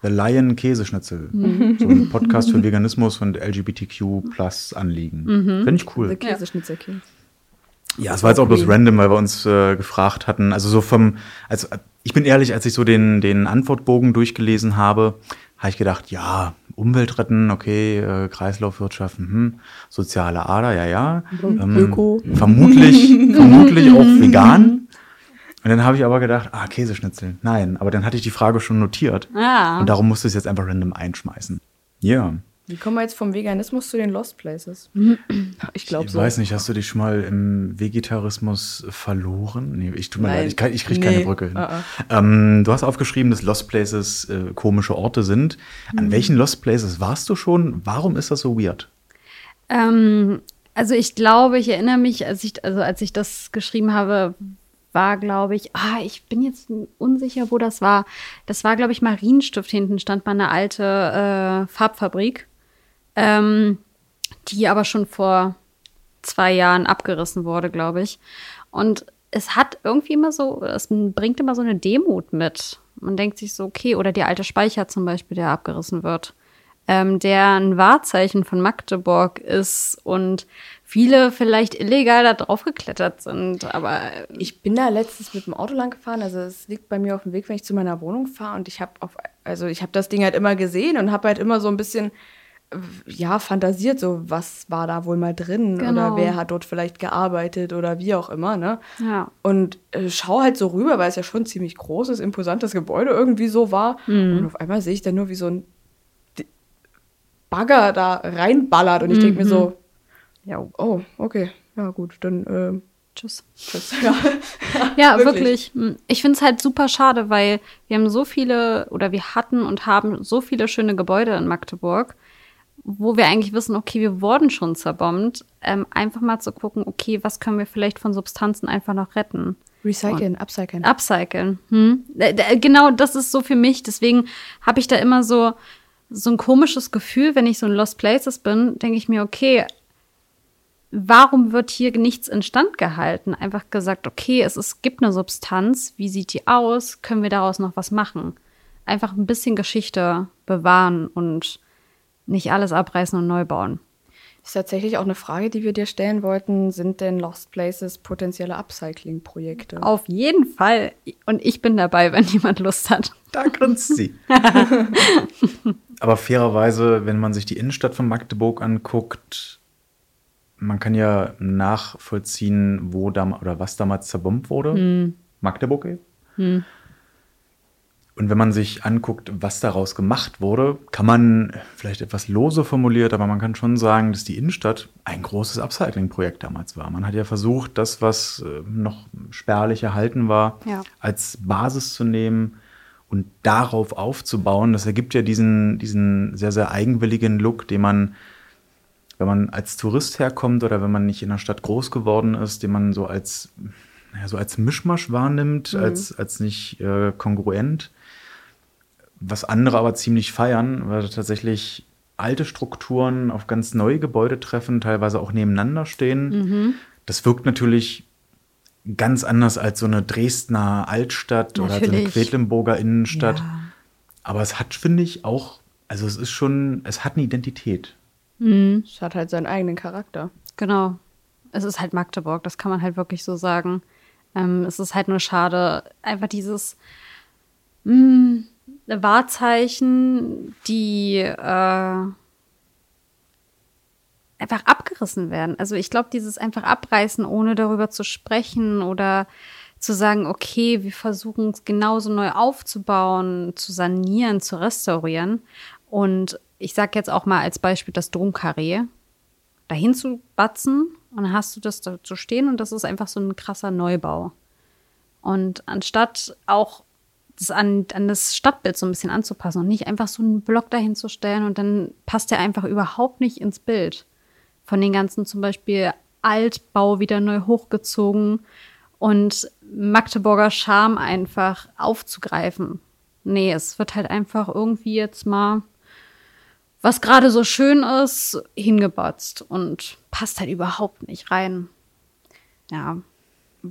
The Lion Käseschnitzel. Mhm. So ein Podcast für Veganismus und LGBTQ plus Anliegen. Mhm. Finde ich The cool. Käseschnitzel King. Ja, es war jetzt auch bloß random, weil wir uns äh, gefragt hatten. Also so vom, also ich bin ehrlich, als ich so den, den Antwortbogen durchgelesen habe, habe ich gedacht, ja, Umwelt retten, okay, äh, Kreislaufwirtschaft, mhm, soziale Ader, ja, ja. Ähm, Öko. Vermutlich, [laughs] vermutlich auch vegan. Und dann habe ich aber gedacht, ah, Käseschnitzel. Nein, aber dann hatte ich die Frage schon notiert. Ah. Und darum musste ich es jetzt einfach random einschmeißen. Ja. Wie kommen wir jetzt vom Veganismus zu den Lost Places? Ich glaube Ich so. weiß nicht, hast du dich schon mal im Vegetarismus verloren? Nee, ich tut mir Nein. leid, ich, kann- ich kriege Nee. keine Brücke hin. Ah, Ähm, du hast aufgeschrieben, dass Lost Places äh, komische Orte sind. Mhm. An welchen Lost Places warst du schon? Warum ist das so weird? Ähm, also ich glaube, ich erinnere mich, als ich, also als ich das geschrieben habe, war, glaube ich, ah, ich bin jetzt unsicher, wo das war. Das war, glaube ich, Marienstift. Hinten stand mal eine alte äh, Farbfabrik, ähm, die aber schon vor zwei Jahren abgerissen wurde, glaube ich. Und es hat irgendwie immer so, es bringt immer so eine Demut mit. Man denkt sich so, okay, oder der alte Speicher zum Beispiel, der abgerissen wird, ähm, der ein Wahrzeichen von Magdeburg ist und viele vielleicht illegal da drauf geklettert sind, aber Ich bin da letztens mit dem Auto lang gefahren, also es liegt bei mir auf dem Weg, wenn ich zu meiner Wohnung fahre und ich habe auf also ich habe das Ding halt immer gesehen und habe halt immer so ein bisschen äh, ja, fantasiert, so was war da wohl mal drin Genau. oder wer hat dort vielleicht gearbeitet oder wie auch immer, ne? ja. Und äh, schau halt so rüber, weil es ja schon ein ziemlich großes, imposantes Gebäude irgendwie so war. Und auf einmal sehe ich dann nur, wie so ein Bagger da reinballert und ich denke mir so, Ja, oh, okay, ja gut, dann ähm, tschüss. tschüss. [laughs] Ja, Ja, wirklich. Ich finde es halt super schade, weil wir haben so viele oder wir hatten und haben so viele schöne Gebäude in Magdeburg, wo wir eigentlich wissen, okay, wir wurden schon zerbombt. Ähm, einfach mal zu gucken, okay, was können wir vielleicht von Substanzen einfach noch retten? Recyceln, upcyclen. Upcyclen. Hm? Äh, d- Genau, das ist so für mich. Deswegen habe ich da immer so, so ein komisches Gefühl, wenn ich so in Lost Places bin, denke ich mir, okay, warum wird hier nichts instand gehalten? Einfach gesagt, okay, es, es gibt eine Substanz, wie sieht die aus? Können wir daraus noch was machen? Einfach ein bisschen Geschichte bewahren und nicht alles abreißen und neu bauen. Ist tatsächlich auch eine Frage, die wir dir stellen wollten. Sind denn Lost Places potenzielle Upcycling-Projekte? Auf jeden Fall. Und ich bin dabei, wenn jemand Lust hat. Da grinst sie. [laughs] Aber fairerweise, wenn man sich die Innenstadt von Magdeburg anguckt, man kann ja nachvollziehen, wo da oder was damals zerbombt wurde. Magdeburg eben. Und wenn man sich anguckt, was daraus gemacht wurde, kann man vielleicht etwas lose formuliert, aber man kann schon sagen, dass die Innenstadt ein großes Upcycling-Projekt damals war. Man hat ja versucht, das, was äh, noch spärlich erhalten war, Ja. als Basis zu nehmen und darauf aufzubauen. Das ergibt ja diesen, diesen sehr, sehr eigenwilligen Look, den man, wenn man als Tourist herkommt oder wenn man nicht in der Stadt groß geworden ist, den man so als, naja, so als Mischmasch wahrnimmt, als, als nicht äh, kongruent. Was andere aber ziemlich feiern, weil tatsächlich alte Strukturen auf ganz neue Gebäude treffen, teilweise auch nebeneinander stehen. Das wirkt natürlich ganz anders als so eine Dresdner Altstadt oder so eine Natürlich. Quedlinburger Innenstadt. Ja. Aber es hat, finde ich, auch, also es ist schon, es hat eine Identität. Es hat halt seinen eigenen Charakter. Genau. Es ist halt Magdeburg, das kann man halt wirklich so sagen. Ähm, es ist halt nur schade, einfach dieses mh, Wahrzeichen, die äh, einfach abgerissen werden. Also ich glaube, dieses einfach abreißen, ohne darüber zu sprechen oder zu sagen, okay, wir versuchen es genauso neu aufzubauen, zu sanieren, zu restaurieren. Und ich sage jetzt auch mal als Beispiel das Domkarree dahin zu batzen und dann hast du das da zu stehen und das ist einfach so ein krasser Neubau. Und anstatt auch das an, an das Stadtbild so ein bisschen anzupassen und nicht einfach so einen Block dahin zu stellen und dann passt der einfach überhaupt nicht ins Bild. Von den ganzen zum Beispiel Altbau wieder neu hochgezogen und Magdeburger Charme einfach aufzugreifen. Nee, es wird halt einfach irgendwie jetzt mal was gerade so schön ist, hingebatzt und passt halt überhaupt nicht rein. Ja,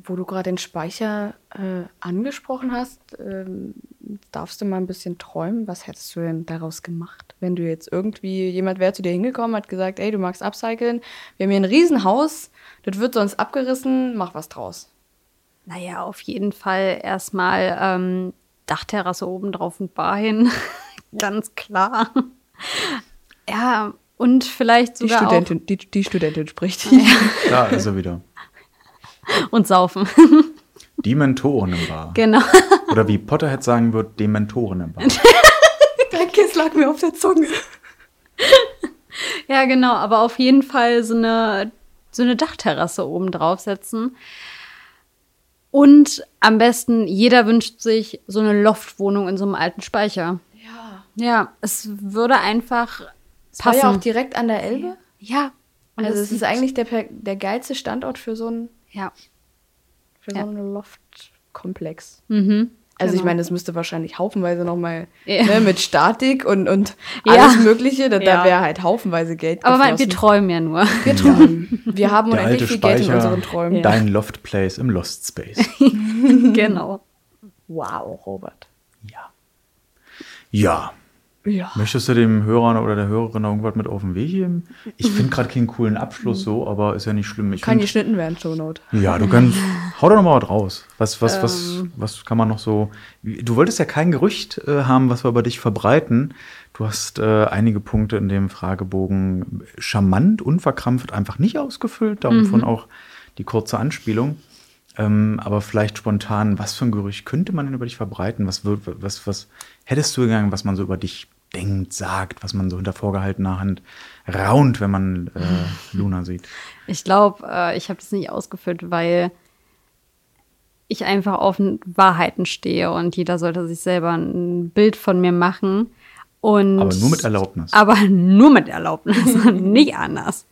Wo du gerade den Speicher äh, angesprochen hast, ähm, darfst du mal ein bisschen träumen. Was hättest du denn daraus gemacht? Wenn du jetzt irgendwie, jemand wäre zu dir hingekommen, hat gesagt, ey, du magst upcyclen, wir haben hier ein Riesenhaus, das wird sonst abgerissen, mach was draus. naja, auf jeden Fall erstmal ähm, Dachterrasse oben drauf und Bar hin. [laughs] Ganz klar. Ja, und vielleicht Die sogar Studentin, die, die Studentin spricht. Da ist er wieder. [laughs] und saufen. Die Mentoren im Bar. genau. [laughs] Oder wie Potterhead sagen wird, Dementoren im Bar. [laughs] Danke, es lag mir auf der Zunge. Ja, genau, aber auf jeden Fall so eine, so eine Dachterrasse oben draufsetzen. Und am besten, jeder wünscht sich so eine Loftwohnung in so einem alten Speicher. Ja. Ja, es würde einfach Es war passen. ja auch direkt an der Elbe. ja. Und Also es ist eigentlich der, der geilste Standort für so einen, Ja. für so einen Loftkomplex. Mhm. Also ich Genau. meine, das müsste wahrscheinlich haufenweise nochmal Ja. ne, mit Statik und, und Ja. alles Mögliche. Da, da Ja. wäre halt haufenweise Geld Aber man, wir träumen ja nur. Wir träumen. Wir haben Der unendlich viel Geld in Speicher, unseren Träumen. dein Loft Place im Lost Space. [laughs] genau. Wow, Robert. Ja. Ja. Ja. Möchtest du dem Hörer oder der Hörerin noch irgendwas mit auf den Weg geben? Ich finde gerade keinen coolen Abschluss so, aber ist ja nicht schlimm. Ich Kann find, geschnitten werden, Shownote. ja, du kannst. [laughs] Hau doch noch mal was raus. Was, was, was, Ähm. was kann man noch so. Du wolltest ja kein Gerücht äh, haben, was wir über dich verbreiten. Du hast äh, einige Punkte in dem Fragebogen charmant, unverkrampft einfach nicht ausgefüllt. Davon auch die kurze Anspielung. Ähm, aber vielleicht spontan, was für ein Gerücht könnte man denn über dich verbreiten? Was, wird, was, was hättest du gegangen, was man so über dich denkt, sagt, was man so hinter vorgehaltener Hand raunt, wenn man äh, [laughs] Luna sieht? Ich glaube, äh, ich habe das nicht ausgefüllt, weil ich einfach auf Wahrheiten stehe und jeder sollte sich selber ein Bild von mir machen. Und Aber nur mit Erlaubnis. Aber [laughs] nur mit Erlaubnis [laughs] und nicht anders.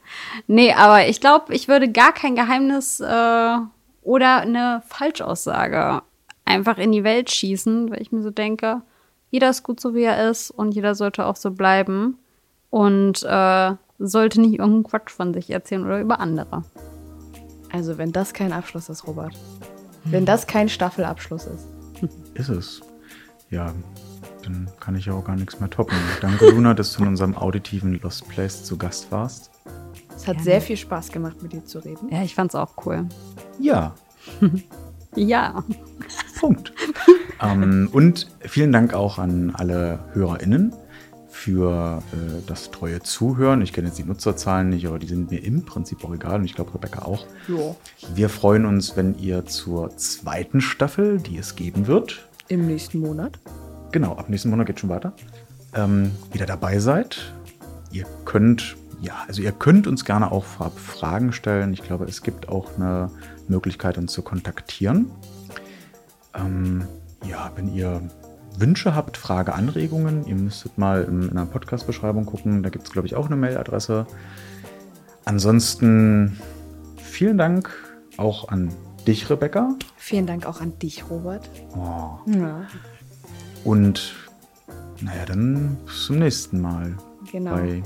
Nee, aber ich glaube, ich würde gar kein Geheimnis äh, oder eine Falschaussage einfach in die Welt schießen, weil ich mir so denke, jeder ist gut so, wie er ist und jeder sollte auch so bleiben und äh, sollte nicht irgendeinen Quatsch von sich erzählen oder über andere. Also wenn das kein Abschluss ist, Robert. Wenn das kein Staffelabschluss ist. [laughs] Ist es. Ja, dann kann ich ja auch gar nichts mehr toppen. Danke, Luna, dass du in unserem auditiven Lost Place zu Gast warst. Es hat sehr viel Spaß gemacht, mit dir zu reden. Ja, ich fand's auch cool. Ja, [laughs] Ja. Punkt. [laughs] ähm, und vielen Dank auch an alle HörerInnen für äh, das treue Zuhören. Ich kenne jetzt die Nutzerzahlen nicht, aber die sind mir im Prinzip auch egal und ich glaube Rebecca auch. Ja. Wir freuen uns, wenn ihr zur zweiten Staffel, die es geben wird, Im nächsten Monat. genau, ab nächsten Monat geht schon weiter, ähm, wieder dabei seid. Ihr könnt, ja, also ihr könnt uns gerne auch Fragen stellen. Ich glaube, es gibt auch eine Möglichkeit, uns zu kontaktieren. Ähm, ja, wenn ihr Wünsche habt, Frage, Anregungen, ihr müsstet mal in, in der Podcast-Beschreibung gucken. Da gibt es, glaube ich, auch eine Mailadresse. Ansonsten vielen Dank auch an dich, Rebecca. Vielen Dank auch an dich, Robert. Oh. Ja, Und naja, dann bis zum nächsten Mal genau. bei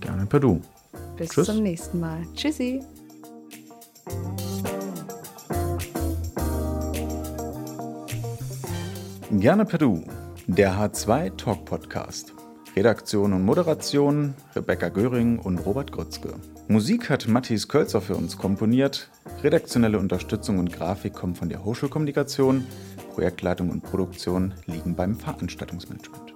Gerne per Du. Bis Tschüss. zum nächsten Mal. Tschüssi. Gerne per Du, der H2 Talk Podcast. Redaktion und Moderation Rebecca Göring und Robert Grützke. Musik hat Matthias Kölzer für uns komponiert. Redaktionelle Unterstützung und Grafik kommen von der Hochschulkommunikation. Projektleitung und Produktion liegen beim Veranstaltungsmanagement.